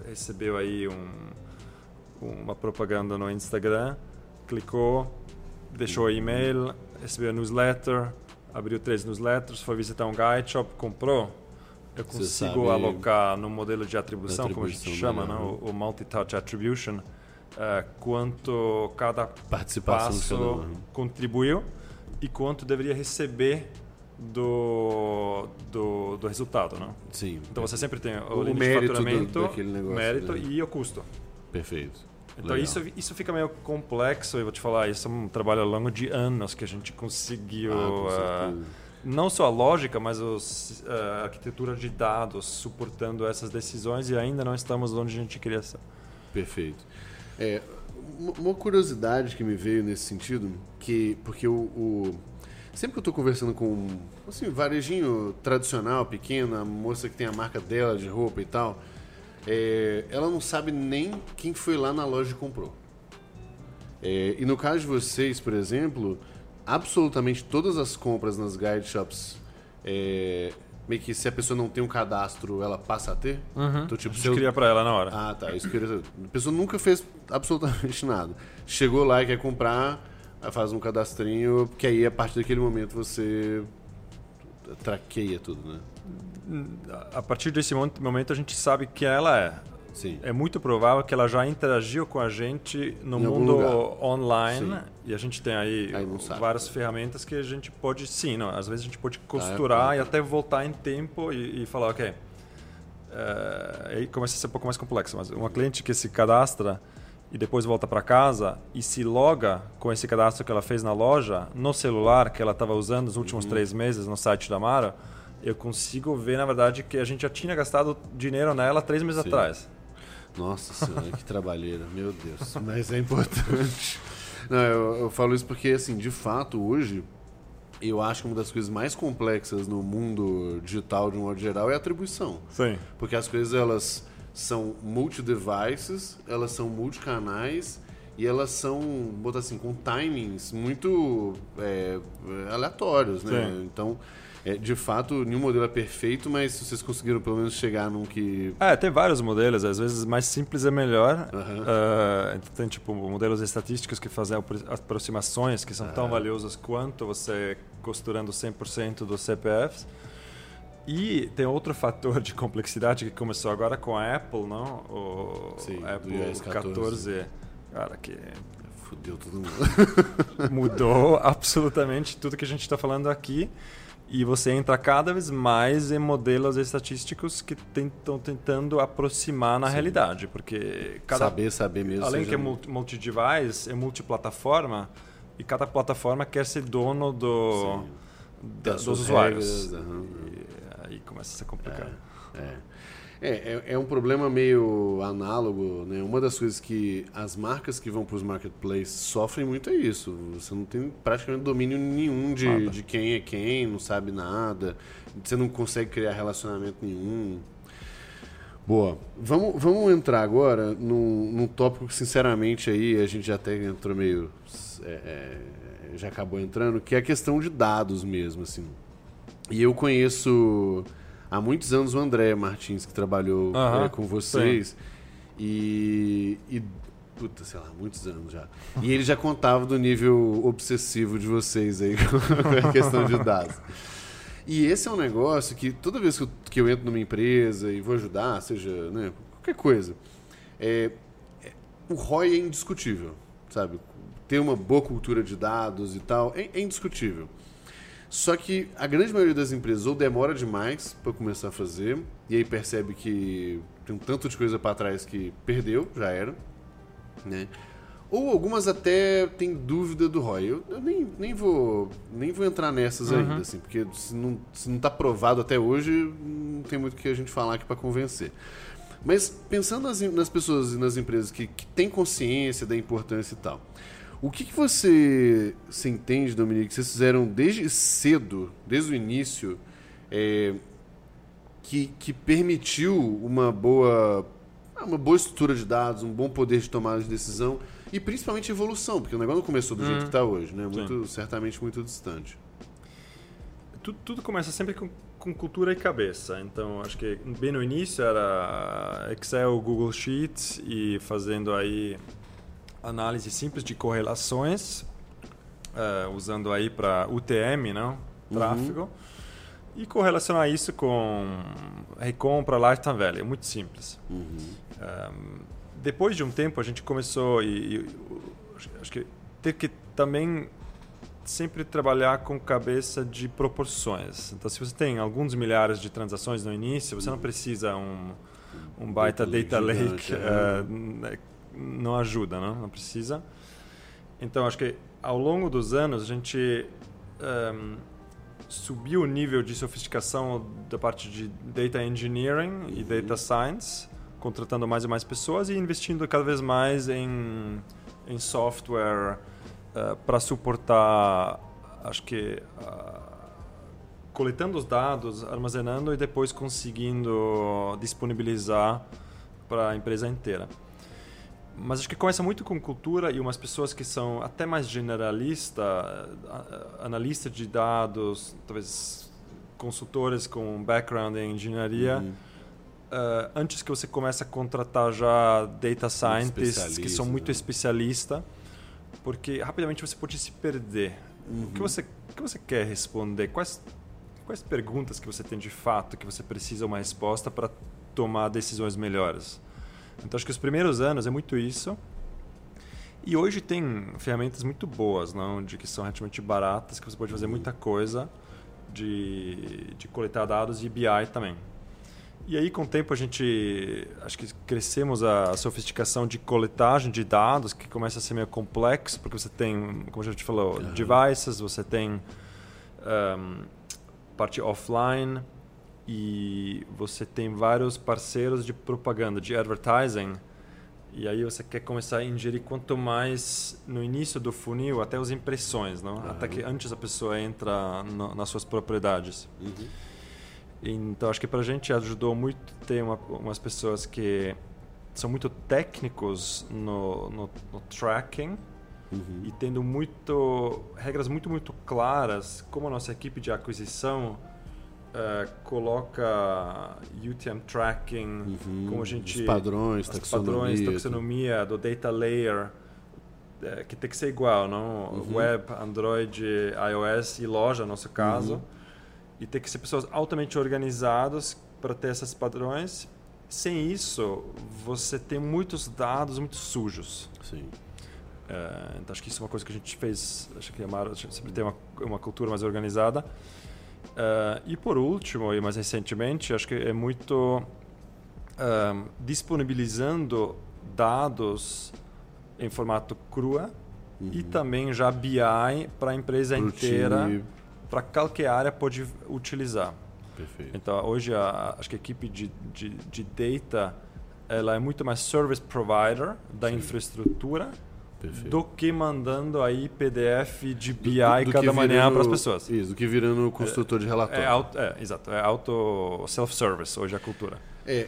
recebeu aí um, uma propaganda no Instagram, clicou, deixou e-mail, recebeu a newsletter, abriu três newsletters, foi visitar um guide shop, comprou. Eu consigo alocar no modelo de atribuição, como a gente atribuição, chama, né? né? o, o multi-touch attribution, eh, quanto cada passo contribuiu e quanto deveria receber do, do, do resultado, não? Sim. Então você sempre tem o, O mérito de do- daquele negócio, mérito né? e o custo. Perfeito. Então Legal. isso, isso fica meio complexo, eu vou te falar, isso é um trabalho ao longo de anos que a gente conseguiu, Ah, ah, não só a lógica, mas os, ah, a arquitetura de dados suportando essas decisões e ainda não estamos onde a gente queria ser. Perfeito. É, uma- curiosidade que me veio nesse sentido, que porque o, o- sempre que eu estou conversando com assim, varejinho tradicional, pequeno, a moça que tem a marca dela de roupa e tal, é, ela não sabe nem quem foi lá na loja e comprou. É, e no caso de vocês, por exemplo, absolutamente todas as compras nas guide shops, é, meio que se a pessoa não tem um cadastro, ela passa a ter? Então, tipo, A gente eu- queria para ela na hora. ah, tá. Isso queria. A pessoa nunca fez absolutamente nada. Chegou lá e quer comprar, faz um cadastrinho, que aí a partir daquele momento você traqueia tudo, né? A partir desse momento a gente sabe que ela é. Sim. É muito provável que ela já interagiu com a gente no Em mundo online Sim. e a gente tem aí, Aí sabe. várias ferramentas que a gente pode, sim, não, às vezes a gente pode Ah, costurar é, e até voltar em tempo e, e falar, ok, é, aí começa a ser um pouco mais complexo, mas uma cliente que se cadastra e depois volta para casa e se loga com esse cadastro que ela fez na loja no celular que ela estava usando nos Uhum. últimos três meses no site da Mara, eu consigo ver na verdade que a gente já tinha gastado dinheiro nela três meses Sim. atrás. Nossa senhora, que trabalheira, meu Deus. Mas é importante. Não, eu, eu falo isso porque, assim, de fato, hoje, eu acho que uma das coisas mais complexas no mundo digital, de um modo geral, é a atribuição. Sim. Porque as coisas, elas são multi-devices, elas são multicanais e elas são, botar assim, com timings muito é, aleatórios, né? Sim. Então, é, de fato, nenhum modelo é perfeito, mas vocês conseguiram pelo menos chegar num que... É, tem vários modelos, às vezes mais simples é melhor. Aham. Ah, tem tipo modelos estatísticos que fazem apro- aproximações que são tão valiosos quanto você costurando 100% dos CPFs. E tem outro fator de complexidade que começou agora com a Apple, não? O Sim, Apple iOS 14. cara, que Fudeu todo mundo. mudou absolutamente tudo que a gente está falando aqui. E você entra cada vez mais em modelos estatísticos que estão tentando aproximar na realidade, porque cada Saber, saber mesmo. além seja- que é multi- multi-device, é multiplataforma e cada plataforma quer ser dono do, Sim. da- dos usuários. regras, aham. E aí começa a ser complicado. É. É, é, é um problema meio análogo, né? Uma das coisas que as marcas que vão para os marketplaces sofrem muito é isso. Você não tem praticamente domínio nenhum de, Nada. de quem é quem, não sabe nada, você não consegue criar relacionamento nenhum. Boa. Vamos, vamos entrar agora num, num tópico que, sinceramente, aí a gente já até entrou meio. é, é, já acabou entrando, que é a questão de dados mesmo, assim. E eu conheço há muitos anos o André Martins, que trabalhou é, com vocês. E, e. Puta, sei lá, muitos anos já. E ele já contava do nível obsessivo de vocês aí com a questão de dados. E esse é um negócio que toda vez que eu, que eu entro numa empresa e vou ajudar, seja né, qualquer coisa, é, é- o ROI é indiscutível, sabe? Ter uma boa cultura de dados e tal é, é indiscutível. Só que a grande maioria das empresas ou demora demais para começar a fazer, e aí percebe que tem um tanto de coisa para trás que perdeu, já era, né? Ou algumas até têm dúvida do ROI. Eu, eu nem, nem, vou, nem vou entrar nessas ainda, assim, porque se não, se não tá provado até hoje, não tem muito o que a gente falar aqui para convencer. Mas pensando nas, nas pessoas e nas empresas que, que têm consciência da importância e tal, o que, que você, você entende, Dominique, que vocês fizeram desde cedo, desde o início, é, que, que permitiu uma boa, uma boa estrutura de dados, um bom poder de tomada de decisão e principalmente evolução, porque o negócio não começou do jeito que está hoje, né? Muito, certamente muito distante. Tudo, tudo começa sempre com, com cultura e cabeça. Então, acho que bem no início era Excel, Google Sheets e fazendo aí análise simples de correlações, eh, usando aí para UTM, não? Tráfego. E correlacionar isso com recompra, lifetime value, muito simples. Um, depois de um tempo a gente começou e, e acho- que ter que também sempre trabalhar com cabeça de proporções. Então, se você tem alguns milhares de transações no início, você não precisa um, um baita Data data lake eh, né, não ajuda, não? Não precisa. Então, acho que ao longo dos anos a gente ehm, subiu o nível de sofisticação da parte de data engineering e data science, contratando mais e mais pessoas e investindo cada vez mais em, em software para suportar, acho que ah, coletando os dados, armazenando e depois conseguindo disponibilizar para a empresa inteira. Mas acho que começa muito com cultura e umas pessoas que são até mais generalista, analista de dados, talvez consultores com background em engenharia, Uhum. eh, antes que você comece a contratar já data scientists que são muito né? especialistas, porque rapidamente você pode se perder. O que você o que você quer responder? Quais quais perguntas que você tem de fato que você precisa uma resposta para tomar decisões melhores? Então acho que os primeiros anos é muito isso. E hoje tem ferramentas muito boas, não, de que são relativamente baratas, que você pode fazer muita coisa de, de coletar dados e BI também. E aí, com o tempo, a gente acho que crescemos a sofisticação de coletagem de dados, que começa a ser meio complexo, porque você tem, como a gente falou, devices, você tem um, parte offline e você tem vários parceiros de propaganda, de advertising, E aí você quer começar a ingerir quanto mais no início do funil, até as impressões, não? até que antes a pessoa entra no, nas suas propriedades. Uhum. Então acho que para a gente ajudou muito ter uma, umas pessoas que são muito técnicos no, no, no tracking Uhum. e tendo muito regras muito muito claras como a nossa equipe de aquisição eh, coloca UTM tracking Uhum. como a gente Os padrões, os taxonomia. padrões taxonomia do data layer eh, que tem que ser igual não Uhum. web Android iOS e loja no nosso caso Uhum. e tem que ser pessoas altamente organizadas para ter esses padrões sem isso você tem muitos dados muito sujos Sim. é, então acho que isso é uma coisa que a gente fez. Acho que a Mara sempre tem uma, uma cultura mais organizada. É, e por último, e mais recentemente, acho que é muito é, disponibilizando dados em formato crua e também já BI para a empresa Pro inteira, para qualquer área pode utilizar. Perfeito. Então, hoje, a, acho que a equipe de, de, de data ela é muito mais service provider da infraestrutura Perfeito. do que mandando aí PDF de BI Do- do cada manhã para as pessoas. Isso, do que virando construtor de relatório. É, auto, é, exato. É auto self-service hoje a cultura. É,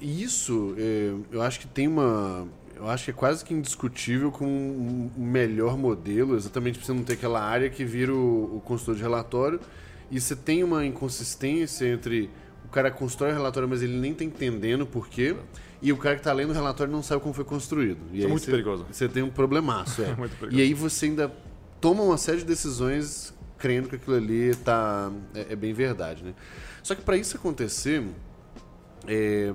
isso, é, eu acho que tem uma. Eu acho que é quase que indiscutível com um melhor modelo, exatamente para você não ter aquela área que vira o, o consultor de relatório e você tem uma inconsistência entre o cara constrói o relatório, mas ele nem está entendendo por quê, e o cara que está lendo o relatório não sabe como foi construído. E Isso é muito você, perigoso. Você tem um problemaço, é. Muito perigoso. E aí você ainda toma uma série de decisões crendo que aquilo ali tá, é, é bem verdade, né? Só que para isso acontecer, é,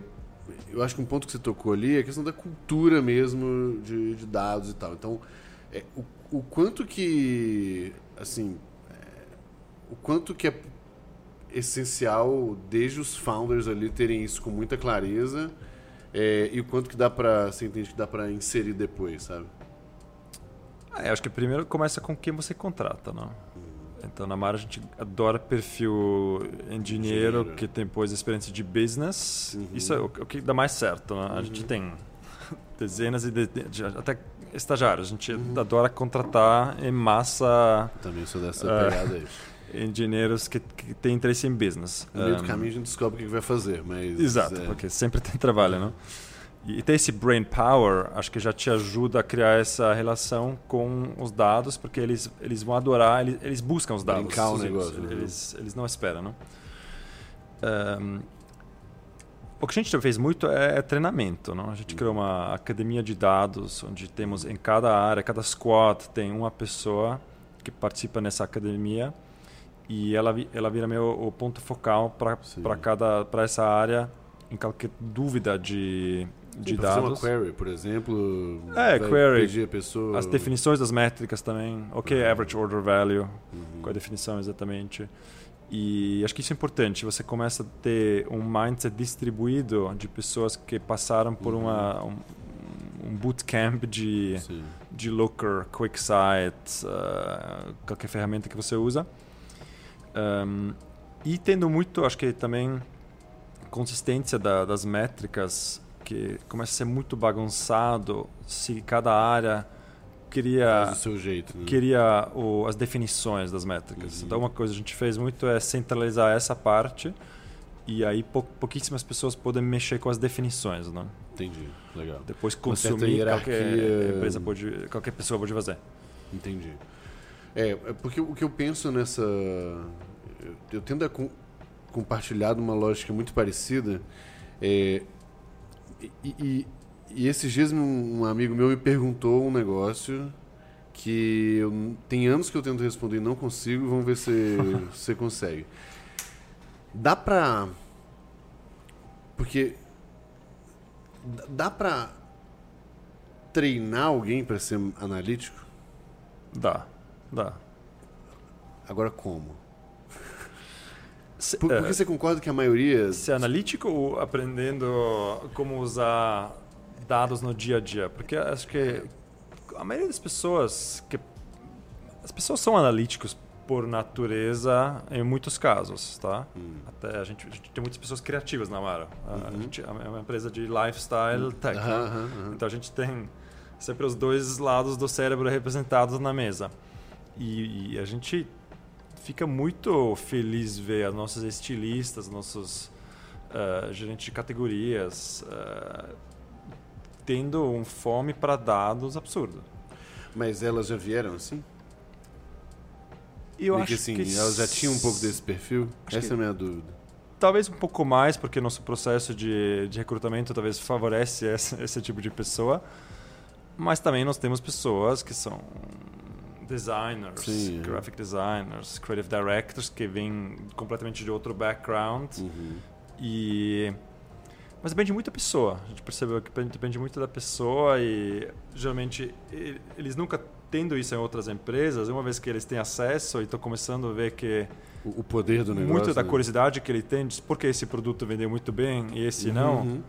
eu acho que um ponto que você tocou ali é a questão da cultura mesmo de, de dados e tal. Então, é, o, o quanto que, assim, é, o quanto que é essencial desde os founders ali terem isso com muita clareza é, e o quanto que dá para, você entende que dá para inserir depois, sabe? É, acho que primeiro começa com quem você contrata, não? Então, na Mara, a gente adora perfil engenheiro, Engenheiro. que tem, pois, experiência de business. Isso é o, o que dá mais certo, né? A gente tem dezenas e de, de- até estagiários. A gente adora contratar em massa Também sou dessa É. pegada aí. Engenheiros que, que têm interesse em business. No meio do Um, caminho a gente descobre o que vai fazer, mas... Exato, é, porque sempre tem trabalho, não? E ter esse brain power, acho que já te ajuda a criar essa relação com os dados, porque eles, eles vão adorar, eles, eles buscam os dados. Brincar o Eles- negócio, né? Eles, eles não esperam, não? Ahm, o que a gente fez muito é, é treinamento, não? A gente criou uma academia de dados, onde temos em cada área, cada squad tem uma pessoa que participa nessa academia e ela, ela vira meu o ponto focal para cada para essa área em qualquer dúvida de, de Sim, pra fazer uma dados. query, por exemplo. É, query. Pessoa. As definições das métricas também. O que é average order value? Uhum. Qual é a definição exatamente? E acho que isso é importante. Você começa a ter um mindset distribuído de pessoas que passaram por uma, um, um bootcamp de, Sim. de Looker, QuickSight, uh, qualquer ferramenta que você usa. Um, e tendo muito, acho que também, consistência da- das métricas, que começa a ser muito bagunçado se cada área Faz do seu jeito. Né? queria o, as definições das métricas. Uhum. Então, uma coisa que a gente fez muito é centralizar essa parte e aí pou, pouquíssimas pessoas podem mexer com as definições, né? Entendi. Legal. Depois consumir qualquer empresa pode, qualquer pessoa pode fazer. Entendi. É, é porque o que eu penso nessa. Eu, eu tendo a com, compartilhar uma lógica muito parecida. É, e, e, e esses dias um, amigo meu me perguntou um negócio que eu, tem anos que eu tento responder e não consigo. Vamos ver se você consegue. Dá pra. Porque. dá- Dá pra treinar alguém pra ser analítico? Dá, dá. Agora como? Se, Por, é, porque você concorda que a maioria. ser analítico ou aprendendo como usar dados no dia a dia? Porque acho que a maioria das pessoas que as pessoas são analíticos por natureza em muitos casos, tá? Hum. Até a gente, a gente, tem muitas pessoas criativas na Amaro. Uhum. A gente é uma empresa de lifestyle tech. Uhum, uhum, então a gente tem sempre os dois lados do cérebro representados na mesa. E, e a gente fica muito feliz ver as nossas estilistas, nossos uh, gerentes de categorias uh, tendo um fome para dados absurdo. Mas elas já vieram assim? Eu acho assim, que elas já tinham um pouco desse perfil? Essa é a minha dúvida. Talvez um pouco mais, porque nosso processo de, de recrutamento talvez favorece esse, esse tipo de pessoa. Mas também nós temos pessoas que são designers, Sim, graphic designers, creative directors que vêm completamente de outro background uhum. e mas depende muito da pessoa. A gente percebeu que depende muito da pessoa e geralmente eles nunca tendo isso em outras empresas, uma vez que eles têm acesso e estão começando a ver que o poder do negócio, muito da né? curiosidade que ele tem, de por que esse produto vendeu muito bem e esse uhum. não.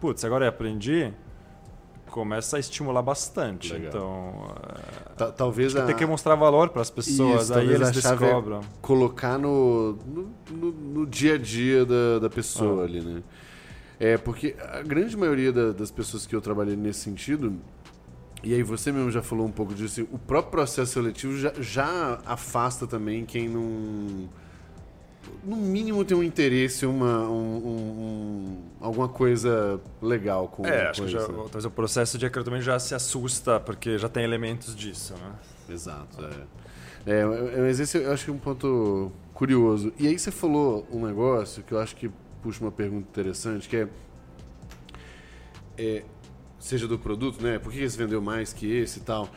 Putz, agora eu aprendi começa a estimular bastante. Legal. Então, é, talvez a... tem que mostrar valor para as pessoas, Isso, aí eles é descobrem. É colocar no, no, no, dia a dia da, da pessoa ah. ali, né? É, porque a grande maioria da, das pessoas que eu trabalhei nesse sentido, e aí você mesmo já falou um pouco disso, o próprio processo seletivo já, já afasta também quem não no mínimo tem um interesse, uma, um, um, alguma coisa legal com É, acho coisa. que já, talvez o processo de recrutamento já se assusta, porque já tem elementos disso, né? Exato, é. é mas esse eu acho que é um ponto curioso. E aí você falou um negócio que eu acho que puxa uma pergunta interessante, que é, é seja do produto, né? Por que esse vendeu mais que esse e tal?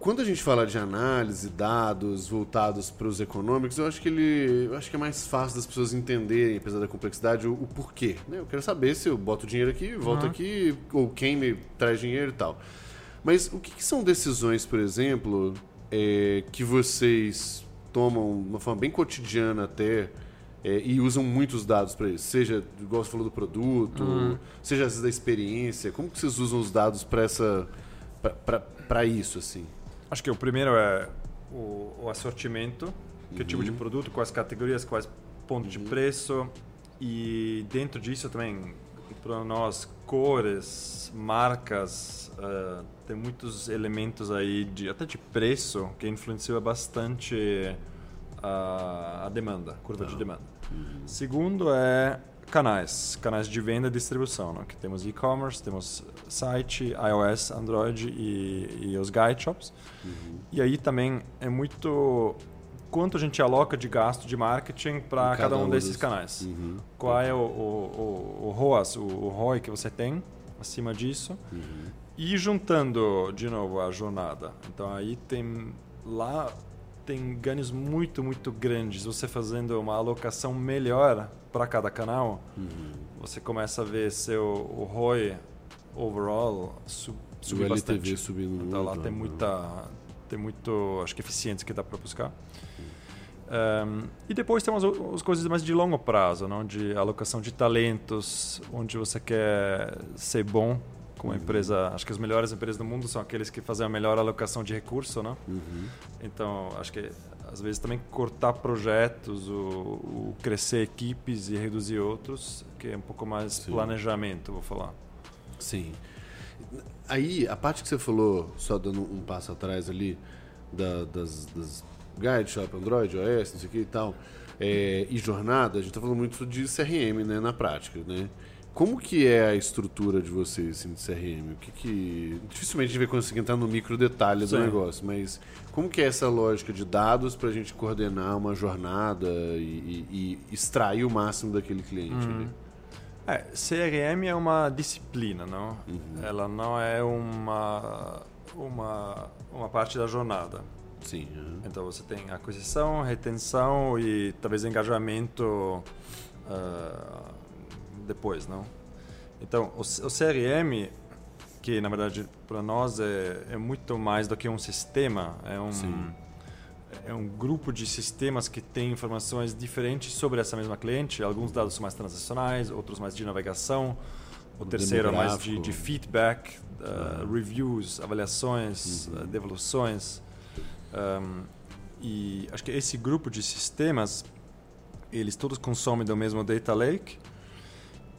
Quando a gente fala de análise, dados voltados para os econômicos, eu acho que ele, eu acho que é mais fácil das pessoas entenderem, apesar da complexidade, o, o porquê. Né? Eu quero saber se eu boto dinheiro aqui, volto uhum. aqui, ou quem me traz dinheiro e tal. Mas o que, que são decisões, por exemplo, é, que vocês tomam de uma forma bem cotidiana até é, e usam muitos dados para isso? Seja, igual você falou do produto, uhum. seja às vezes da experiência. Como que vocês usam os dados para essa para isso assim? Acho que o primeiro é o, o assortimento, que uhum. tipo de uhum. produto, quais categorias, quais pontos uhum. de preço. E dentro disso também, para nós, cores, marcas, uh, tem muitos elementos aí, de, até de preço, que influenciam bastante a, a demanda, curva de tá. demanda. Uhum. Segundo é canais, canais de venda e distribuição, né? que temos e-commerce, temos site, iOS, Android e, e os guide shops. Uhum. E aí também é muito quanto a gente aloca de gasto de marketing para cada, cada, um, desses dos... canais. Uhum. Qual é o, o, o, o ROAS, o, o ROI que você tem acima disso. Uhum. E juntando, de novo, a jornada. Então aí tem lá tem ganhos muito, muito grandes. Você fazendo uma alocação melhor para cada canal, uhum. você começa a ver seu o ROI overall sub, subir bastante. subindo então lá tem né? muita, tem muito, acho que eficiência que dá para buscar. Um, e depois tem as, as coisas mais de longo prazo, não? de alocação de talentos, onde você quer ser bom com uma uhum. empresa. Acho que as melhores empresas do mundo são aqueles que fazem a melhor alocação de recurso, não? Uhum. Então, acho que às vezes também cortar projetos, o, o, crescer equipes e reduzir outros, que é um pouco mais Sim. planejamento, vou falar. Sim. Aí, a parte que você falou, só dando um passo atrás ali, da, das, das Guide, Shop, Android, OS, não sei o que e tal, é, e jornada, a gente está falando muito de CRM né, na prática, né? Como que é a estrutura de vocês assim, de CRM? O que que dificilmente a gente vai conseguir entrar no micro detalhe do negócio, mas como que é essa lógica de dados para a gente coordenar uma jornada e, e, e, extrair o máximo daquele cliente? Uhum. É, CRM é uma disciplina, não? Uhum. Ela não é uma uma uma parte da jornada. Sim. Uhum. Então você tem aquisição, retenção e talvez engajamento. Uh, depois, não? Então, o, o CRM, que na verdade para nós é, é, muito mais do que um sistema, é um, Sim. é um grupo de sistemas que tem informações diferentes sobre essa mesma cliente. Alguns dados são mais transacionais, outros mais de navegação, o, terceiro é mais de, de feedback, uh, reviews, avaliações, uhum. uh, devoluções. Um, e acho que esse grupo de sistemas, eles todos consomem do mesmo data lake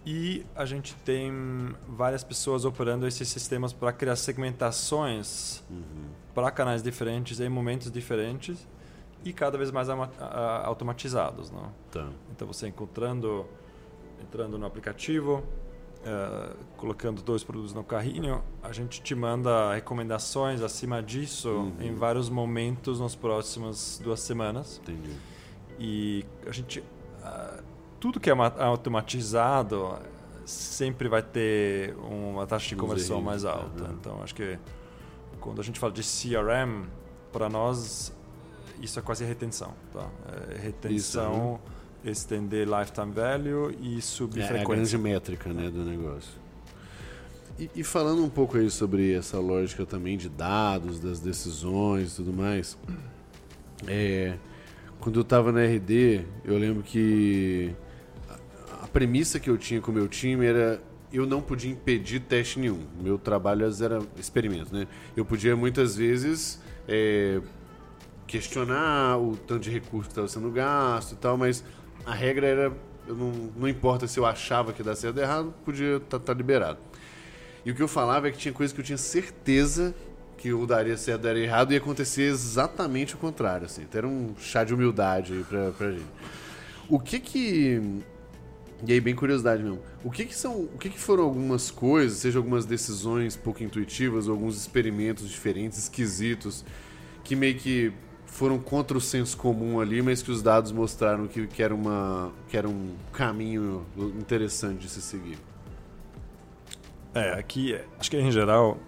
e a gente tem várias pessoas operando esses sistemas para criar segmentações uhum. para canais diferentes em momentos diferentes e cada vez mais automatizados. Não? Tá. Então você encontrando, entrando no aplicativo, uh, colocando dois produtos no carrinho, a gente te manda recomendações acima disso uhum. em vários momentos nas próximas duas semanas. Entendi. E a gente. Uh, tudo que é automatizado sempre vai ter uma taxa de conversão mais alta. Uhum. Então, acho que quando a gente fala de CRM, para nós isso é quase retenção. Tá? É retenção, isso, né? estender lifetime value e subir é, frequência. É a grande métrica né, do negócio. E, e, falando um pouco aí sobre essa lógica também de dados, das decisões e tudo mais, é, quando eu estava na RD, eu lembro que premissa que eu tinha com o meu time era eu não podia impedir teste nenhum. Meu trabalho era experimento, né? Eu podia muitas vezes é, questionar o tanto de recurso que estava sendo gasto e tal, mas a regra era não, não importa se eu achava que ia dar certo ou errado, podia estar tá, tá liberado. E o que eu falava é que tinha coisa que eu tinha certeza que eu daria certo daria errado e ia acontecer exatamente o contrário, assim. Então era um chá de humildade aí pra, pra gente. O que que e aí, bem curiosidade mesmo. O que, que são. O que, que foram algumas coisas, seja algumas decisões pouco intuitivas, ou alguns experimentos diferentes, esquisitos, que meio que foram contra o senso comum ali, mas que os dados mostraram que, que, era, uma, que era um caminho interessante de se seguir? É, aqui, acho que em geral,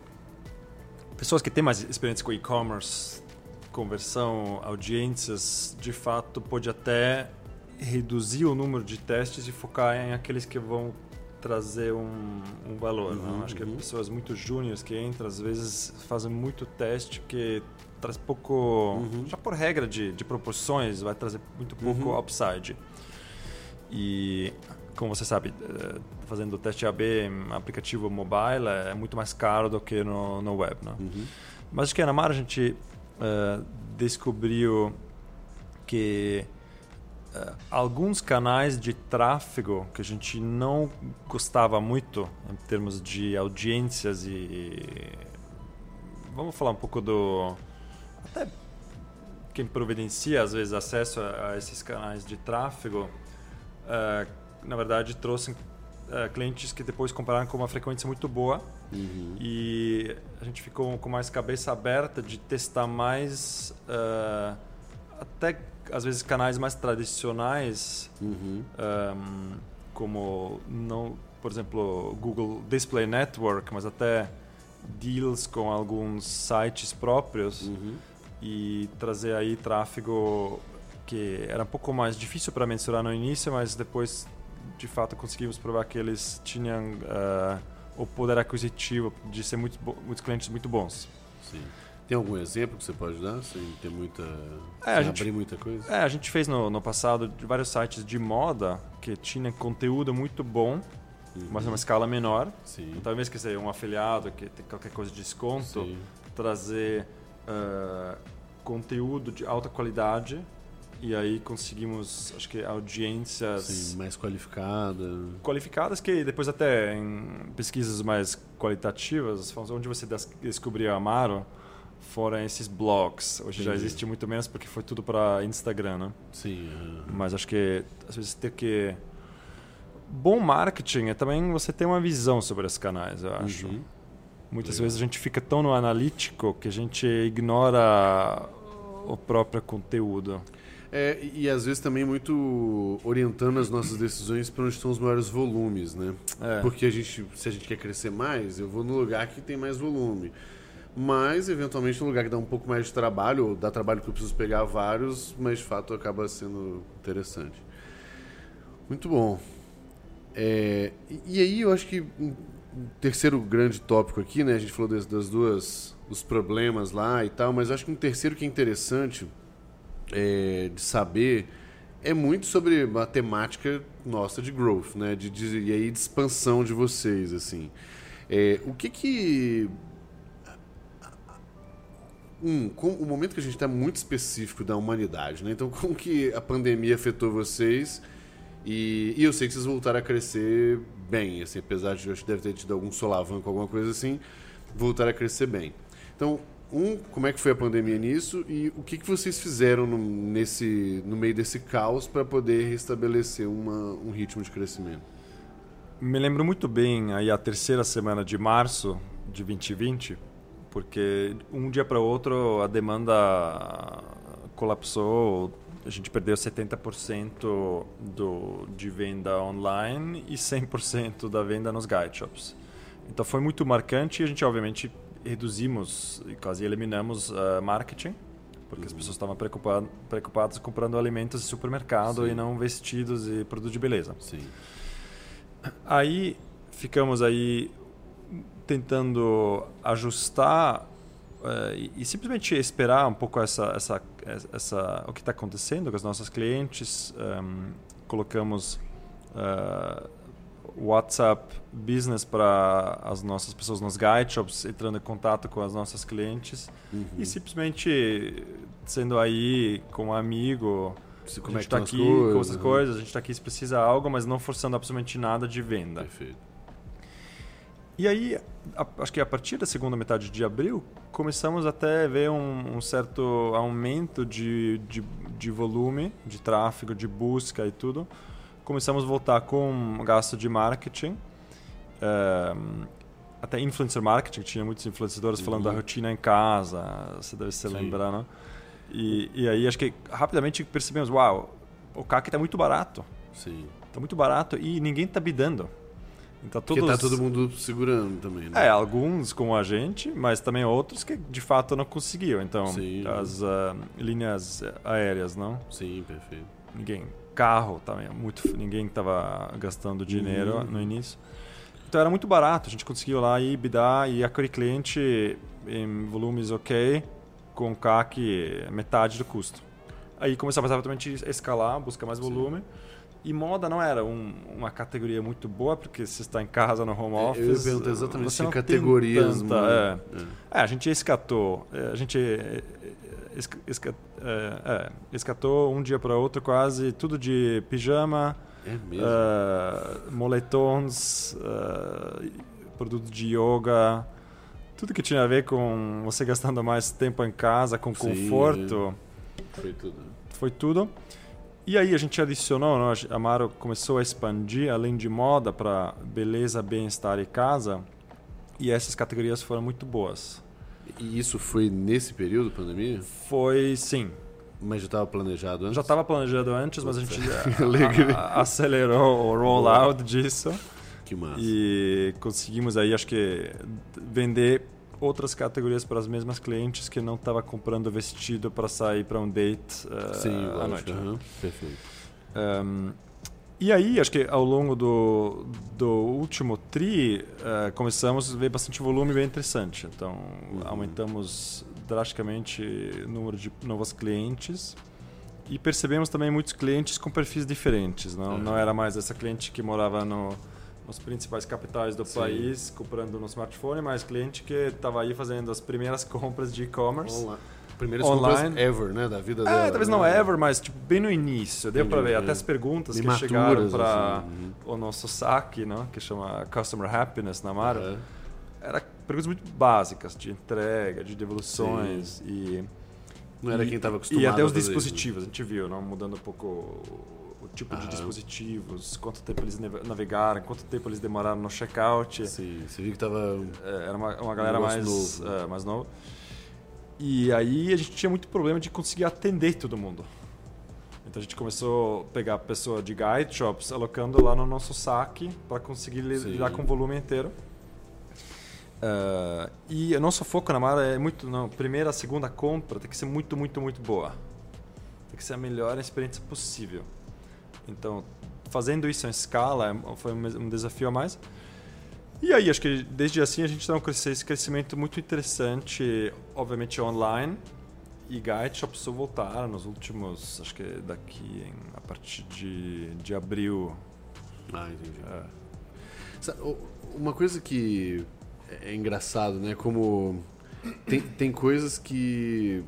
pessoas que têm mais experiência com e-commerce, conversão, audiências, de fato, pode até reduzir o número de testes e focar em aqueles que vão trazer um, um valor. Uhum, Acho que uhum. pessoas muito júniores que entram, às vezes fazem muito teste que traz pouco, uhum. já por regra de, de proporções, vai trazer muito pouco uhum. upside. E como você sabe, eh, fazendo teste AB em aplicativo mobile é muito mais caro do que no, no web. Né? Mas acho que na Mar a gente uh, descobriu que alguns canais de tráfego que a gente não gostava muito em termos de audiências e vamos falar um pouco do até quem providencia às vezes acesso a, a esses canais de tráfego uh, na verdade trouxe uh, clientes que depois compraram com uma frequência muito boa uhum. e a gente ficou com mais cabeça aberta de testar mais uh, até às vezes canais mais tradicionais, uhum. um, como não, por exemplo, Google Display Network, mas até deals com alguns sites próprios uhum. e trazer aí tráfego que era um pouco mais difícil para mensurar no início, mas depois de fato conseguimos provar que eles tinham uh, o poder aquisitivo de ser muito, muitos clientes muito bons. Sim. Tem algum exemplo que você pode dar, sem ter muita. É, sem gente, abrir muita coisa? É, a gente fez no, no passado vários sites de moda que tinha conteúdo muito bom, uhum. mas numa escala menor. Sim. Então, mesmo que seja um afiliado, que tem qualquer coisa de desconto, Sim. trazer uh, conteúdo de alta qualidade e aí conseguimos, acho que audiências Sim, mais qualificadas. Qualificadas que depois até em pesquisas mais qualitativas, onde você descobriu a Amaro, fora esses blogs. Hoje Entendi. já existe muito menos porque foi tudo para Instagram, né? Sim. Mas acho que às vezes ter que bom marketing é também você ter uma visão sobre esses canais, eu acho. Uhum. Muitas Legal. vezes a gente fica tão no analítico que a gente ignora o próprio conteúdo. É, e às vezes também muito orientando as nossas decisões para onde estão os maiores volumes, né? É. Porque a gente, se a gente quer crescer mais, eu vou no lugar que tem mais volume mas eventualmente um lugar que dá um pouco mais de trabalho, ou dá trabalho que eu preciso pegar vários, mas de fato acaba sendo interessante. Muito bom. É, e, aí eu acho que um terceiro grande tópico aqui, né? A gente falou das, das duas, dos problemas lá e tal, mas acho que um terceiro que é interessante é, de saber é muito sobre a temática nossa de growth, né? De, de, e aí de expansão de vocês, assim. É, o que que um, com, o momento que a gente está muito específico da humanidade, né? Então, como que a pandemia afetou vocês? E, e eu sei que vocês voltaram a crescer bem, assim, apesar de eu acho que deve ter tido algum solavanco, alguma coisa assim, voltaram a crescer bem. Então, um, como é que foi a pandemia nisso e o que, que vocês fizeram no, nesse, no meio desse caos para poder restabelecer uma, um ritmo de crescimento? Me lembro muito bem aí a terceira semana de março de 2020, porque um dia para outro a demanda colapsou, a gente perdeu 70% do, de venda online e 100% da venda nos guide shops. Então foi muito marcante e a gente obviamente reduzimos e quase eliminamos uh, marketing, porque uhum. as pessoas estavam preocupadas, preocupadas comprando alimentos de supermercado Sim. e não vestidos e produtos de beleza. Sim. Aí ficamos aí tentando ajustar uh, e, e, simplesmente esperar um pouco essa, essa, essa o que está acontecendo com as nossas clientes. Um, colocamos uh, WhatsApp Business para as nossas pessoas nos guide shops, entrando em contato com as nossas clientes uhum. e simplesmente sendo aí com um amigo. Se a gente está aqui coisas, com essas né? coisas, a gente está aqui se precisa algo, mas não forçando absolutamente nada de venda. Perfeito. E aí, a, acho que a partir da segunda metade de abril, começamos até a ver um, um certo aumento de, de, de volume, de tráfego, de busca e tudo começamos a voltar com gasto de marketing. É, até influencer marketing, tinha muitos influenciadores uhum. falando da rotina em casa, você deve se lembrar, né? E, e aí acho que rapidamente percebemos, uau, o CAC está muito barato. Sim. Está muito barato e ninguém está bidando. Então, todos... Porque tá todo mundo segurando também, né? É, alguns com a gente, mas também outros que de fato não conseguiam. Então, Sim. as uh, linhas aéreas, não? Sim, perfeito. Ninguém carro também, muito ninguém estava gastando dinheiro uhum. no início. Então era muito barato, a gente conseguiu lá ir bidar e aquele cliente em volumes ok, com CAC metade do custo. Aí começava exatamente a escalar, buscar mais volume. Sim. E moda não era um, uma categoria muito boa, porque você está em casa no home office. É, eu ia exatamente você categorias. Tanta, é. É. a gente escatou. É, a gente esca, é, é, escatou um dia para outro quase tudo de pijama, é uh, moletons, uh, produtos de yoga, tudo que tinha a ver com você gastando mais tempo em casa, com Sim, conforto. Foi tudo. Foi tudo. E aí a gente adicionou, né? a Amaro começou a expandir além de moda para beleza, bem-estar e casa. E essas categorias foram muito boas. E isso foi nesse período, pandemia? Foi, sim. Mas já estava planejado antes? Já estava planejado antes, mas a gente a, a, acelerou o rollout disso. Que massa. E conseguimos aí, acho que, vender outras categorias para as mesmas clientes que não estava comprando vestido para sair para um date uh, Sim, à noite. Uhum. Perfeito. Um, e aí, acho que ao longo do, do último TRI, uh, começamos a ver bastante volume bem interessante. Então, uhum. aumentamos drasticamente o número de novos clientes e percebemos também muitos clientes com perfis diferentes. Não, uhum. não era mais essa cliente que morava no, nos principais capitais do Sim. país comprando no smartphone, mas cliente que estava aí fazendo as primeiras compras de e-commerce primeiras online. compras ever, né? Da vida é, dela. talvez né? não ever, mas tipo, bem no início. Deu para ver até as perguntas que chegaram para assim. Uhum. o nosso saque, né? que chama Customer Happiness na Mara. Uhum. Era perguntas muito básicas, de entrega, de devoluções Sim. e... Não era e, quem estava acostumado E até os dispositivos, isso. a gente viu, não? mudando um pouco tipo de dispositivos, quanto tempo eles navegaram, quanto tempo eles demoraram no checkout. Sim, você viu que estava... É, era uma, uma galera mais, novo. É, mais nova. E aí a gente tinha muito problema de conseguir atender todo mundo. Então a gente começou a pegar pessoa de guide shops, alocando lá no nosso saque para conseguir lidar com o volume inteiro. Uh, e o nosso foco na Mara é muito. Não, primeira, segunda compra tem que ser muito, muito, muito boa. Tem que ser a melhor experiência possível. Então, fazendo isso em escala é, foi um desafio a mais. E aí, acho que desde assim a gente tem esse crescimento muito interessante, obviamente online. E Guide Shop precisou voltar nos últimos, acho que daqui em, a partir de, de abril. Ah, entendi. É. Uma coisa que é engraçado, né? Como tem, tem coisas que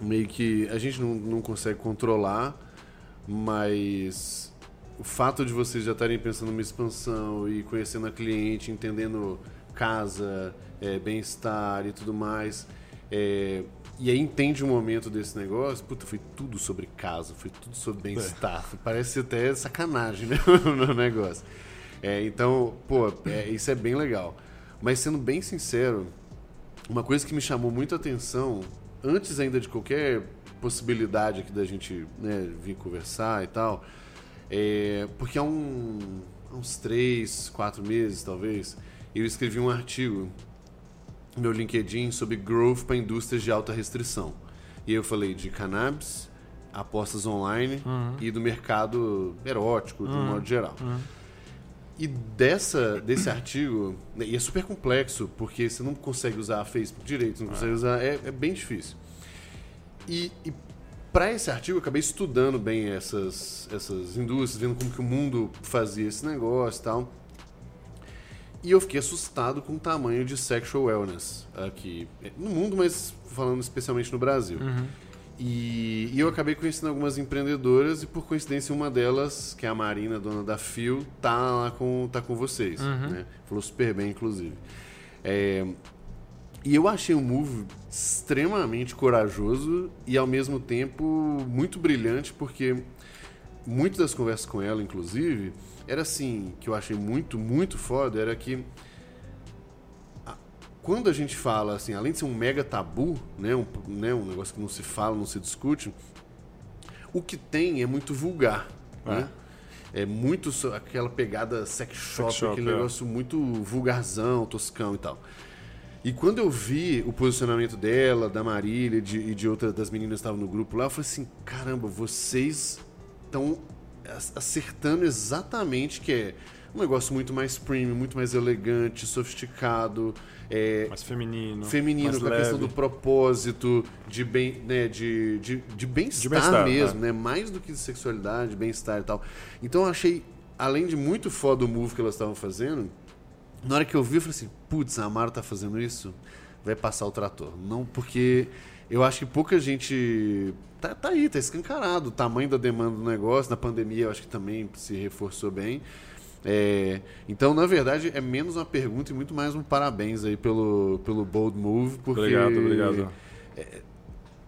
meio que a gente não, não consegue controlar, mas o fato de vocês já estarem pensando numa expansão e conhecendo a cliente, entendendo casa, é, bem-estar e tudo mais, é, e aí entende o momento desse negócio, puta, foi tudo sobre casa, foi tudo sobre bem-estar, é. parece até sacanagem né, no negócio. É, então, pô, é, isso é bem legal. Mas sendo bem sincero, uma coisa que me chamou muito a atenção, antes ainda de qualquer possibilidade aqui da gente né, vir conversar e tal, é, porque há, um, há uns três, quatro meses talvez, eu escrevi um artigo no meu LinkedIn sobre growth para indústrias de alta restrição. E eu falei de cannabis, apostas online uhum. e do mercado erótico, de um uhum. modo geral. Uhum. E dessa, desse artigo, né, e é super complexo, porque você não consegue usar Facebook direito, não consegue é. usar. É, é bem difícil. E, e para esse artigo, eu acabei estudando bem essas, essas indústrias, vendo como que o mundo fazia esse negócio e tal. E eu fiquei assustado com o tamanho de sexual wellness aqui no mundo, mas falando especialmente no Brasil. Uhum. E, e, eu acabei conhecendo algumas empreendedoras e por coincidência uma delas, que é a Marina, dona da Fio, tá lá com, tá com vocês. Uhum. Né? Falou super bem, inclusive. É, e eu achei o move extremamente corajoso e ao mesmo tempo muito brilhante, porque muitas das conversas com ela, inclusive, era assim, que eu achei muito, muito foda, era que quando a gente fala, assim, além de ser um mega tabu, né, um, né, um negócio que não se fala, não se discute, o que tem é muito vulgar, é. né? É muito aquela pegada sex shop, sex shop aquele é. negócio muito vulgarzão, toscão e tal. E quando eu vi o posicionamento dela, da Marília de, e de outras das meninas que estavam no grupo lá, eu falei assim: caramba, vocês estão acertando exatamente que é um negócio muito mais premium, muito mais elegante, sofisticado. É, mais feminino. Feminino, mais com a leve. questão do propósito, de bem, né, de, de, de bem-estar bem mesmo, né? né? Mais do que de sexualidade, bem-estar e tal. Então eu achei, além de muito foda o move que elas estavam fazendo, na hora que eu vi, eu falei assim, putz, a Amaro tá fazendo isso, vai passar o trator. Não, porque eu acho que pouca gente. Tá, tá aí, tá escancarado o tamanho da demanda do negócio. Na pandemia, eu acho que também se reforçou bem. É, então, na verdade, é menos uma pergunta e muito mais um parabéns aí pelo, pelo bold move. Porque, obrigado, obrigado. É,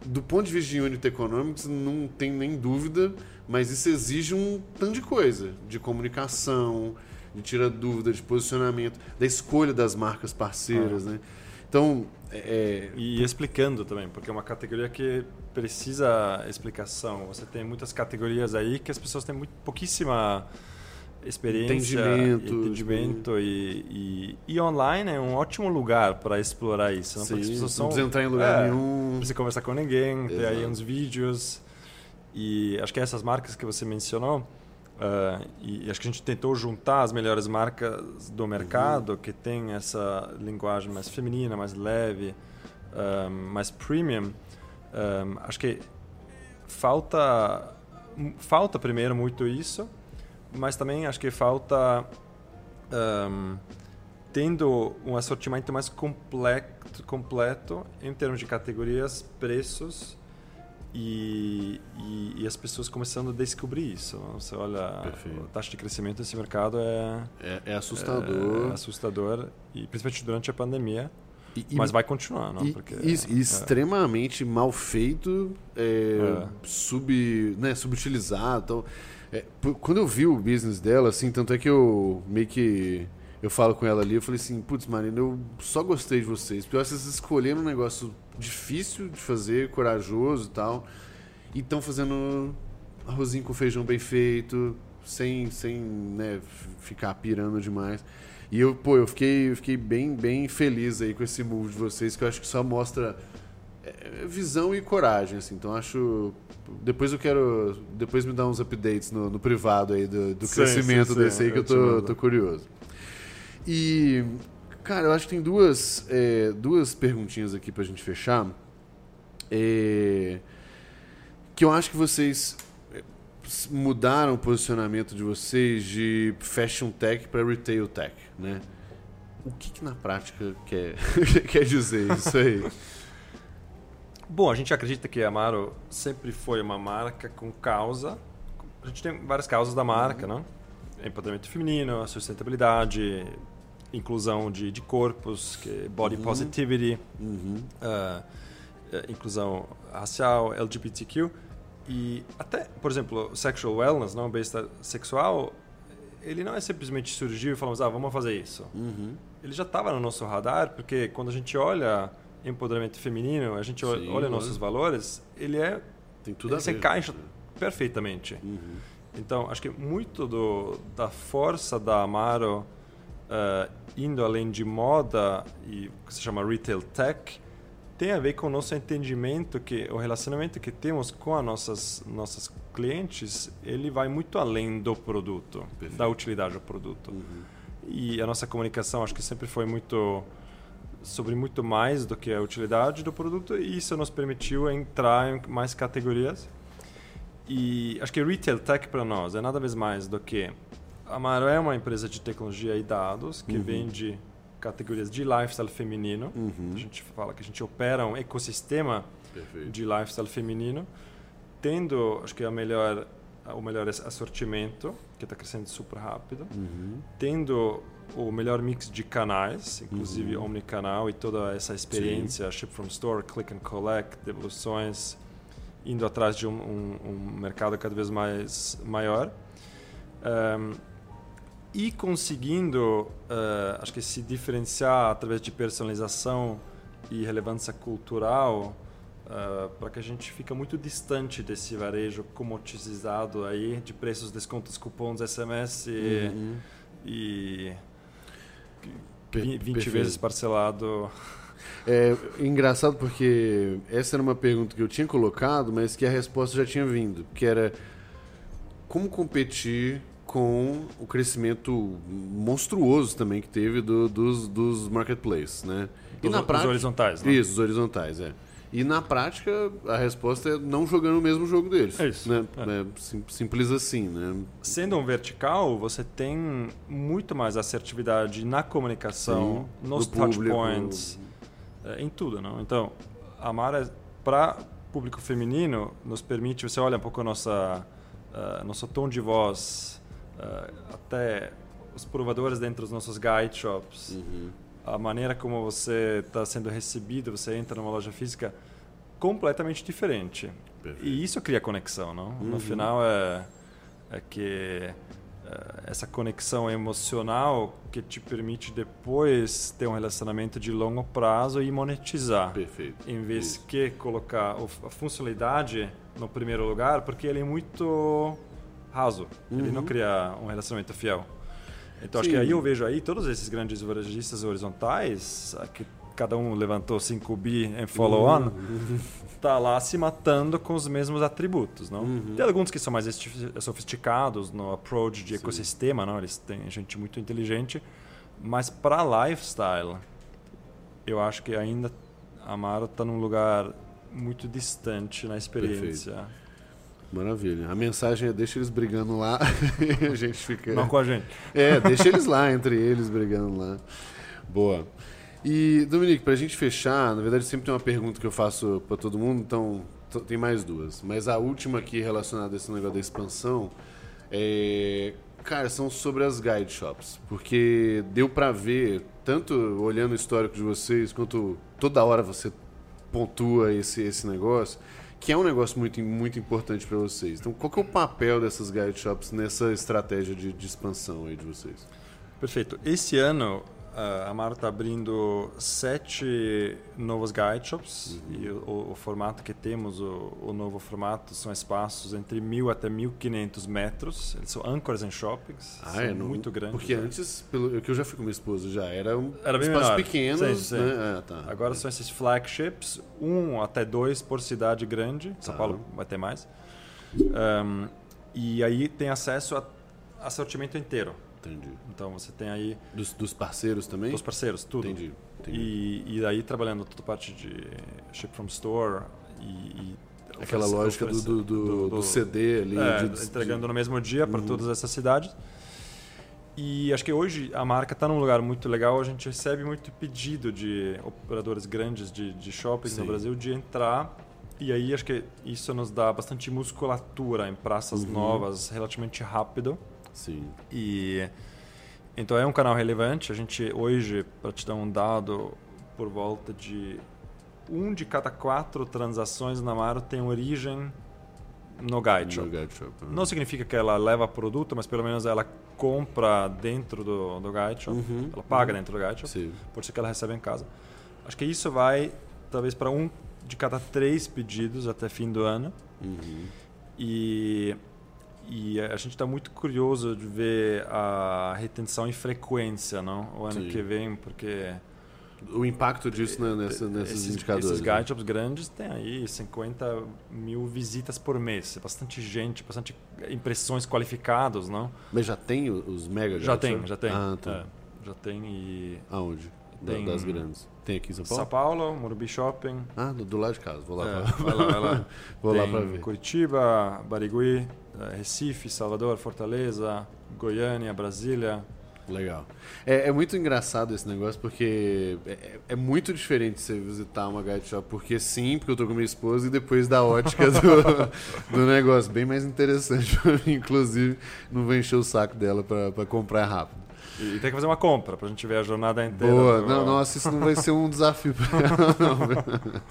do ponto de vista de Unit Economics, não tem nem dúvida, mas isso exige um tanto de coisa, de comunicação, de tirar dúvida, de posicionamento, da escolha das marcas parceiras, ah. né? Então, é, é... E explicando também, porque é uma categoria que precisa explicação. Você tem muitas categorias aí que as pessoas têm muito pouquíssima experiência, entendimento, entendimento e, e, e, online é um ótimo lugar para explorar isso. Não, Sim, Porque as pessoas não precisa entrar em lugar é, nenhum. Não precisa conversar com ninguém, Exato. ter aí uns vídeos. E acho que essas marcas que você mencionou, uh, e acho que a gente tentou juntar as melhores marcas do mercado, uhum. que tem essa linguagem mais feminina, mais leve, um, ah, mais premium. Um, ah, acho que falta falta primeiro muito isso mas também acho que falta um, tendo um assortimento mais completo, completo em termos de categorias, preços e, e, e, as pessoas começando a descobrir isso. Você olha, Perfeito. a taxa de crescimento desse mercado é, é, é assustador. É, é, assustador, e principalmente durante a pandemia. E, mas vai continuar, não? Porque, e, é. extremamente mal feito, é, sub, né, subutilizado. Então, é, quando eu vi o business dela, assim, tanto é que eu meio que. Eu falo com ela ali, eu falei assim, putz, Marina, eu só gostei de vocês. Porque vocês escolheram um negócio difícil de fazer, corajoso e tal. E estão fazendo arrozinho com feijão bem feito, sem, sem né, ficar pirando demais. E eu, pô, eu fiquei, eu fiquei bem, bem feliz aí com esse move de vocês, que eu acho que só mostra é, visão e coragem, assim. Então acho. Depois eu quero. Depois me dá uns updates no, no privado aí do, do sim, crescimento sim, desse sim, aí que eu tô, tô, curioso. E. Cara, eu acho que tem duas, é, duas perguntinhas aqui pra gente fechar. É, que eu acho que vocês é, mudaram o posicionamento de vocês de fashion tech para retail tech, né? O que, que na prática quer, quer dizer isso aí? Bom, a gente acredita que a Amaro sempre foi uma marca com causa. A gente tem várias causas da marca, uhum. né? Empoderamento feminino, sustentabilidade, inclusão de, de corpos, que body uhum. positivity, uhum. Uh, inclusão racial, LGBTQ e até, por exemplo, sexual wellness, não bem-estar sexual, ele não é simplesmente surgiu e falamos, ah, vamos fazer isso. Uhum. Ele já estava no nosso radar, porque quando a gente olha empoderamento feminino, a gente Sim, olha nossos valores, ele é tem tudo ele se encaixa perfeitamente. Uhum. Então, acho que muito do, da força da Amaro uh, indo além de moda e que se chama retail tech tem a ver com o nosso entendimento que o relacionamento que temos com as nossas nossas clientes ele vai muito além do produto Perfeito. da utilidade do produto uhum. e a nossa comunicação acho que sempre foi muito sobre muito mais do que a utilidade do produto e isso nos permitiu entrar em mais categorias e acho que retail tech para nós é nada mais do que a Amaro é uma empresa de tecnologia e dados que uhum. vende categorias de lifestyle feminino. Uhum. A gente fala que a gente opera um ecossistema Perfeito. de lifestyle feminino, tendo, acho que a melhor o melhor assortimento, que está crescendo super rápido, uhum. tendo o melhor mix de canais, inclusive uhum. omnicanal e toda essa experiência, Sim. ship from store, click and collect, devoluções, indo atrás de um, um, um mercado cada vez mais maior. Um, e conseguindo, uh, acho que se diferenciar através de personalização e relevância cultural, uh, para que a gente fica muito distante desse varejo comoditizado aí de preços, descontos, cupons, SMS uhum. e, e 20 Perfeito. vezes parcelado. É engraçado porque essa era uma pergunta que eu tinha colocado, mas que a resposta já tinha vindo, que era como competir com o crescimento monstruoso também que teve do, dos, dos marketplaces, né? E na prática, os horizontais, né? Isso, os horizontais, é. E na prática, a resposta é não jogando o mesmo jogo deles. É isso. Né? É. É simples assim, né? Sendo um vertical, você tem muito mais assertividade na comunicação, Sim, nos touchpoints, é, em tudo, não? Então, a Mara, para público feminino, nos permite... Você olha um pouco a nossa, uh, nosso tom de voz até os provadores dentro dos nossos guide shops, uhum. a maneira como você está sendo recebido, você entra numa loja física, completamente diferente. Perfeito. E isso cria conexão, não? Uhum. No final é, é que uh, essa conexão emocional que te permite depois ter um relacionamento de longo prazo e monetizar. Perfeito. Em vez isso. que colocar a funcionalidade no primeiro lugar, porque ele é muito raso. Uhum. Ele não uhum. cria um relacionamento fiel. Então Sim. acho que aí eu vejo aí todos esses grandes varejistas horizontais, que cada um levantou 5 bi em follow-on, uhum. tá lá se matando com os mesmos atributos, não? Uhum. Tem alguns que são mais sofisticados no approach de Sim. ecossistema, não? Eles têm gente muito inteligente, mas para lifestyle, eu acho que ainda a Amaro está num lugar muito distante na experiência. Perfeito. Maravilha. A mensagem é deixa eles brigando lá e a gente fica. Não com a gente. É, deixa eles lá, entre eles brigando lá. Boa. E, Dominique, para a gente fechar, na verdade sempre tem uma pergunta que eu faço para todo mundo, então tem mais duas. Mas a última aqui relacionada a esse negócio da expansão é. Cara, são sobre as guide shops. Porque deu para ver, tanto olhando o histórico de vocês, quanto toda hora você pontua esse, esse negócio que é um negócio muito, muito importante para vocês. Então, qual que é o papel dessas guide shops nessa estratégia de, de expansão aí de vocês? Perfeito. Esse ano a Amaro está abrindo sete novos guide shops uhum. e o, o, formato que temos, o, o, novo formato, são espaços entre 1.000 até 1.500 metros. Eles são anchors em shoppings, ah, são é, muito grandes. Porque né? antes, pelo que eu já fui com minha esposa, já era um era bem espaços menor. pequenos. Sim, sim. Né? Ah, tá. Agora são esses flagships, um até dois por cidade grande. São tá. Paulo vai ter mais. Um, e aí tem acesso a assortimento inteiro. Entendi. Então você tem aí. Dos, dos parceiros também? Dos parceiros, tudo. Entendi. Entendi. E, e aí trabalhando toda a parte de ship from store e. e Aquela lógica do, do, do, do, CD ali. É, de, entregando de... no mesmo dia para uhum. todas essas cidades. E acho que hoje a marca está num lugar muito legal. A gente recebe muito pedido de operadores grandes de, de shoppings Sim. no Brasil de entrar. E aí acho que isso nos dá bastante musculatura em praças Uhum. novas relativamente rápido. Sim. E então é um canal relevante. A gente hoje, para te dar um dado, por volta de um de cada quatro transações na Amaro tem origem no Guide Shop. No Guide Shop. né? Não significa que ela leva produto, mas pelo menos ela compra dentro do, do Guide Shop. Uhum, Ela paga dentro do Guide Shop. Sim. Por isso que ela recebe em casa. Acho que isso vai talvez para um de cada três pedidos até fim do ano. Uhum. E, e a gente está muito curioso de ver a retenção e frequência não? o ano Sim. que vem, porque O impacto disso né, nessa, nesses esses, indicadores. esses né? guide shops grandes têm aí 50 mil visitas por mês. É bastante gente, bastante impressões qualificadas, não? Mas já tem os mega Já Guide tem, Shop? já tem. Ah, tá. É, já tem e... Aonde? Tem- Das grandes. Tem aqui em São Paulo? São Paulo, Morumbi Shopping. Ah, do, do lado de casa. Vou lá, É, pra... vai lá, vai lá. Vou lá Tem pra ver. Curitiba, Barigui, eh, Recife, Salvador, Fortaleza, Goiânia, Brasília. Legal. É, é muito engraçado esse negócio porque é, é muito diferente você visitar uma guide shop, porque sim, porque eu tô com minha esposa, e depois da ótica do, do negócio. Bem mais interessante pra mim, inclusive, não vou encher o saco dela pra comprar rápido. E tem que fazer uma compra pra gente ver a jornada inteira. Boa, do- não, nossa, isso não vai ser um desafio pra ela, não.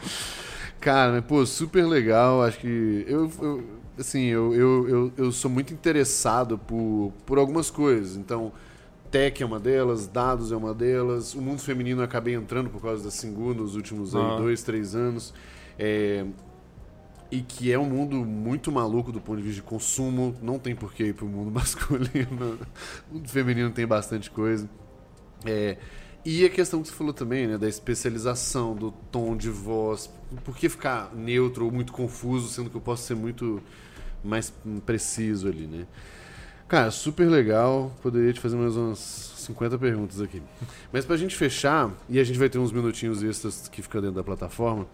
Cara, pô, super legal. Acho que eu, eu- assim, eu, eu, eu, eu sou muito interessado por, por algumas coisas. Então, tech é uma delas, dados é uma delas. O mundo feminino eu acabei entrando por causa da Singu nos últimos aí, Ah. dois, três anos. É, e que é um mundo muito maluco do ponto de vista de consumo. Não tem por que ir pro mundo masculino. O mundo feminino tem bastante coisa. É, e a questão que você falou também, né, da especialização, do tom de voz. Por que ficar neutro ou muito confuso, sendo que eu posso ser muito mais preciso ali, né? Cara, super legal. Poderia te fazer mais umas 50 perguntas aqui. Mas pra gente fechar, e a gente vai ter uns minutinhos extras que ficam dentro da plataforma,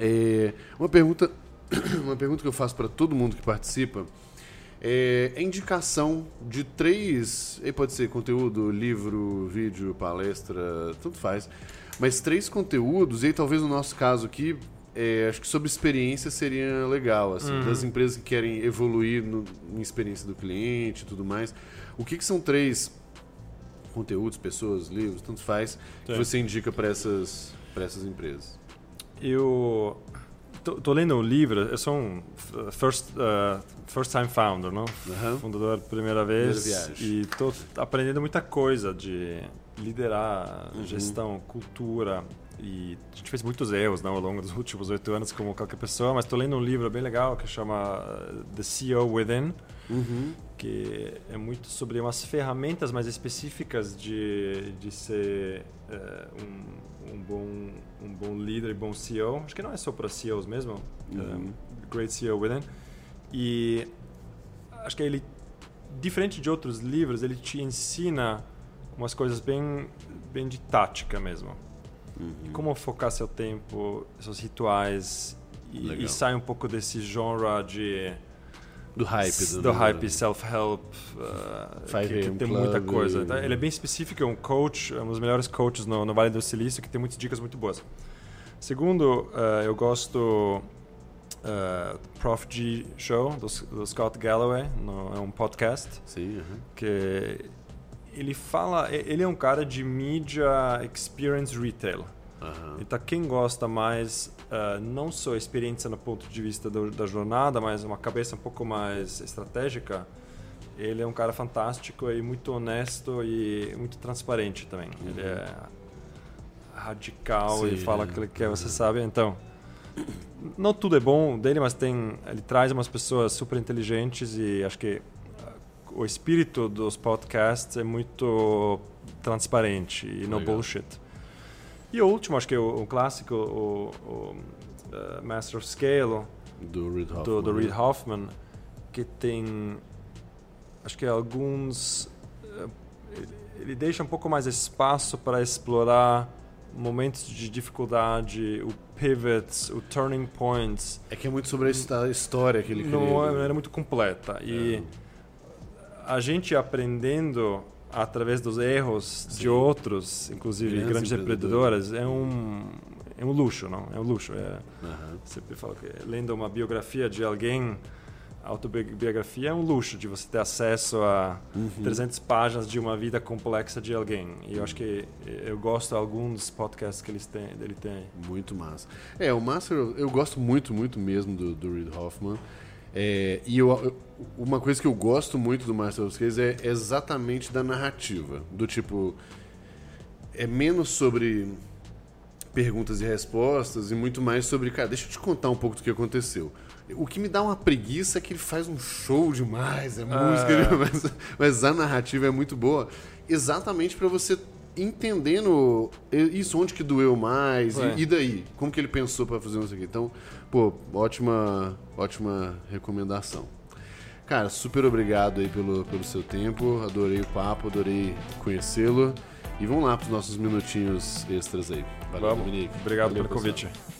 é, uma pergunta uma pergunta que eu faço para todo mundo que participa é a indicação de três, aí pode ser conteúdo, livro, vídeo, palestra, tanto faz, mas três conteúdos, e aí talvez no nosso caso aqui, é, acho que sobre experiência seria legal, assim, Uhum. das empresas que querem evoluir no, em experiência do cliente e tudo mais. O que, que são três conteúdos, pessoas, livros, tanto faz, que Sim. você indica para essas, pra essas empresas? Eu tô, tô lendo um livro, eu sou um first, uh, first time founder, não? Aham. Fundador primeira vez. Primeira. E tô aprendendo muita coisa de liderar, Uhum. gestão, cultura. E a gente fez muitos erros não, ao longo dos últimos oito anos, como qualquer pessoa, mas estou lendo um livro bem legal que chama uh, The CEO Within, Uhum. que é muito sobre umas ferramentas mais específicas de, de ser eh, um, um, bom, um bom líder e bom CEO. Acho que não é só para CEOs mesmo, Uhum. eh, Great CEO Within. E acho que ele, diferente de outros livros, ele te ensina umas coisas bem, bem de tática mesmo. Uhum. Como focar seu tempo, seus rituais e, e sai um pouco desse genre de Do hype. do hype self-help, uh, 5 que, que tem muita coisa. Tá? Ele é bem específico, é um coach, é um dos melhores coaches no, no Vale do Silício, que tem muitas dicas muito boas. Segundo, uh, eu gosto uh, Prof. G Show, do, do Scott Galloway, no, é um podcast, Sim, aham. que ele fala, ele é um cara de media experience retail. Aham. Então, quem gosta mais, uh, não só experiência no ponto de vista do, da jornada, mas uma cabeça um pouco mais estratégica, ele é um cara fantástico e muito honesto e muito transparente também. Ele é radical e Sim, fala é. o que quer, você sabe. Então, não tudo é bom dele, mas tem, ele traz umas pessoas super inteligentes e acho que uh, o espírito dos podcasts é muito transparente e no Legal. bullshit. E o último, acho que o, o clássico, o, o uh, Master of Scale, Do Reid Hoffman. do, do Reid né? Hoffman, que tem, acho que alguns, eh, ele, deixa um pouco mais espaço para explorar momentos de dificuldade, o pivots, o turning points. É que é muito sobre a histó- história que ele. Não é, não era muito completa. E a gente aprendendo através dos erros Sim. de outros, inclusive grandes, grandes empreendedoras, é um é um luxo, não? É um luxo. É, uhum. Sempre falo que lendo uma biografia de alguém, autobiografia é um luxo de você ter acesso a uhum. 300 páginas de uma vida complexa de alguém. E eu acho que eu gosto de alguns podcasts que eles têm, ele tem. Muito massa. É, o Master, eu gosto muito, muito mesmo do, do Reid Hoffman. É, e eu, eu, uma coisa que eu gosto muito do Master of Scales é exatamente da narrativa. Do tipo. É menos sobre perguntas e respostas e muito mais sobre, cara, deixa eu te contar um pouco do que aconteceu. O que me dá uma preguiça é que ele faz um show demais, é música, ah. mas, mas a narrativa é muito boa, exatamente para você entendendo isso onde que doeu mais e, e, daí como que ele pensou para fazer isso aqui então pô ótima ótima recomendação. Cara super obrigado aí pelo, pelo seu tempo. Adorei o papo adorei conhecê-lo. E vamos lá para os nossos minutinhos extras aí. Valeu Vamos. Dominique. Obrigado valeu, pelo pessoal. convite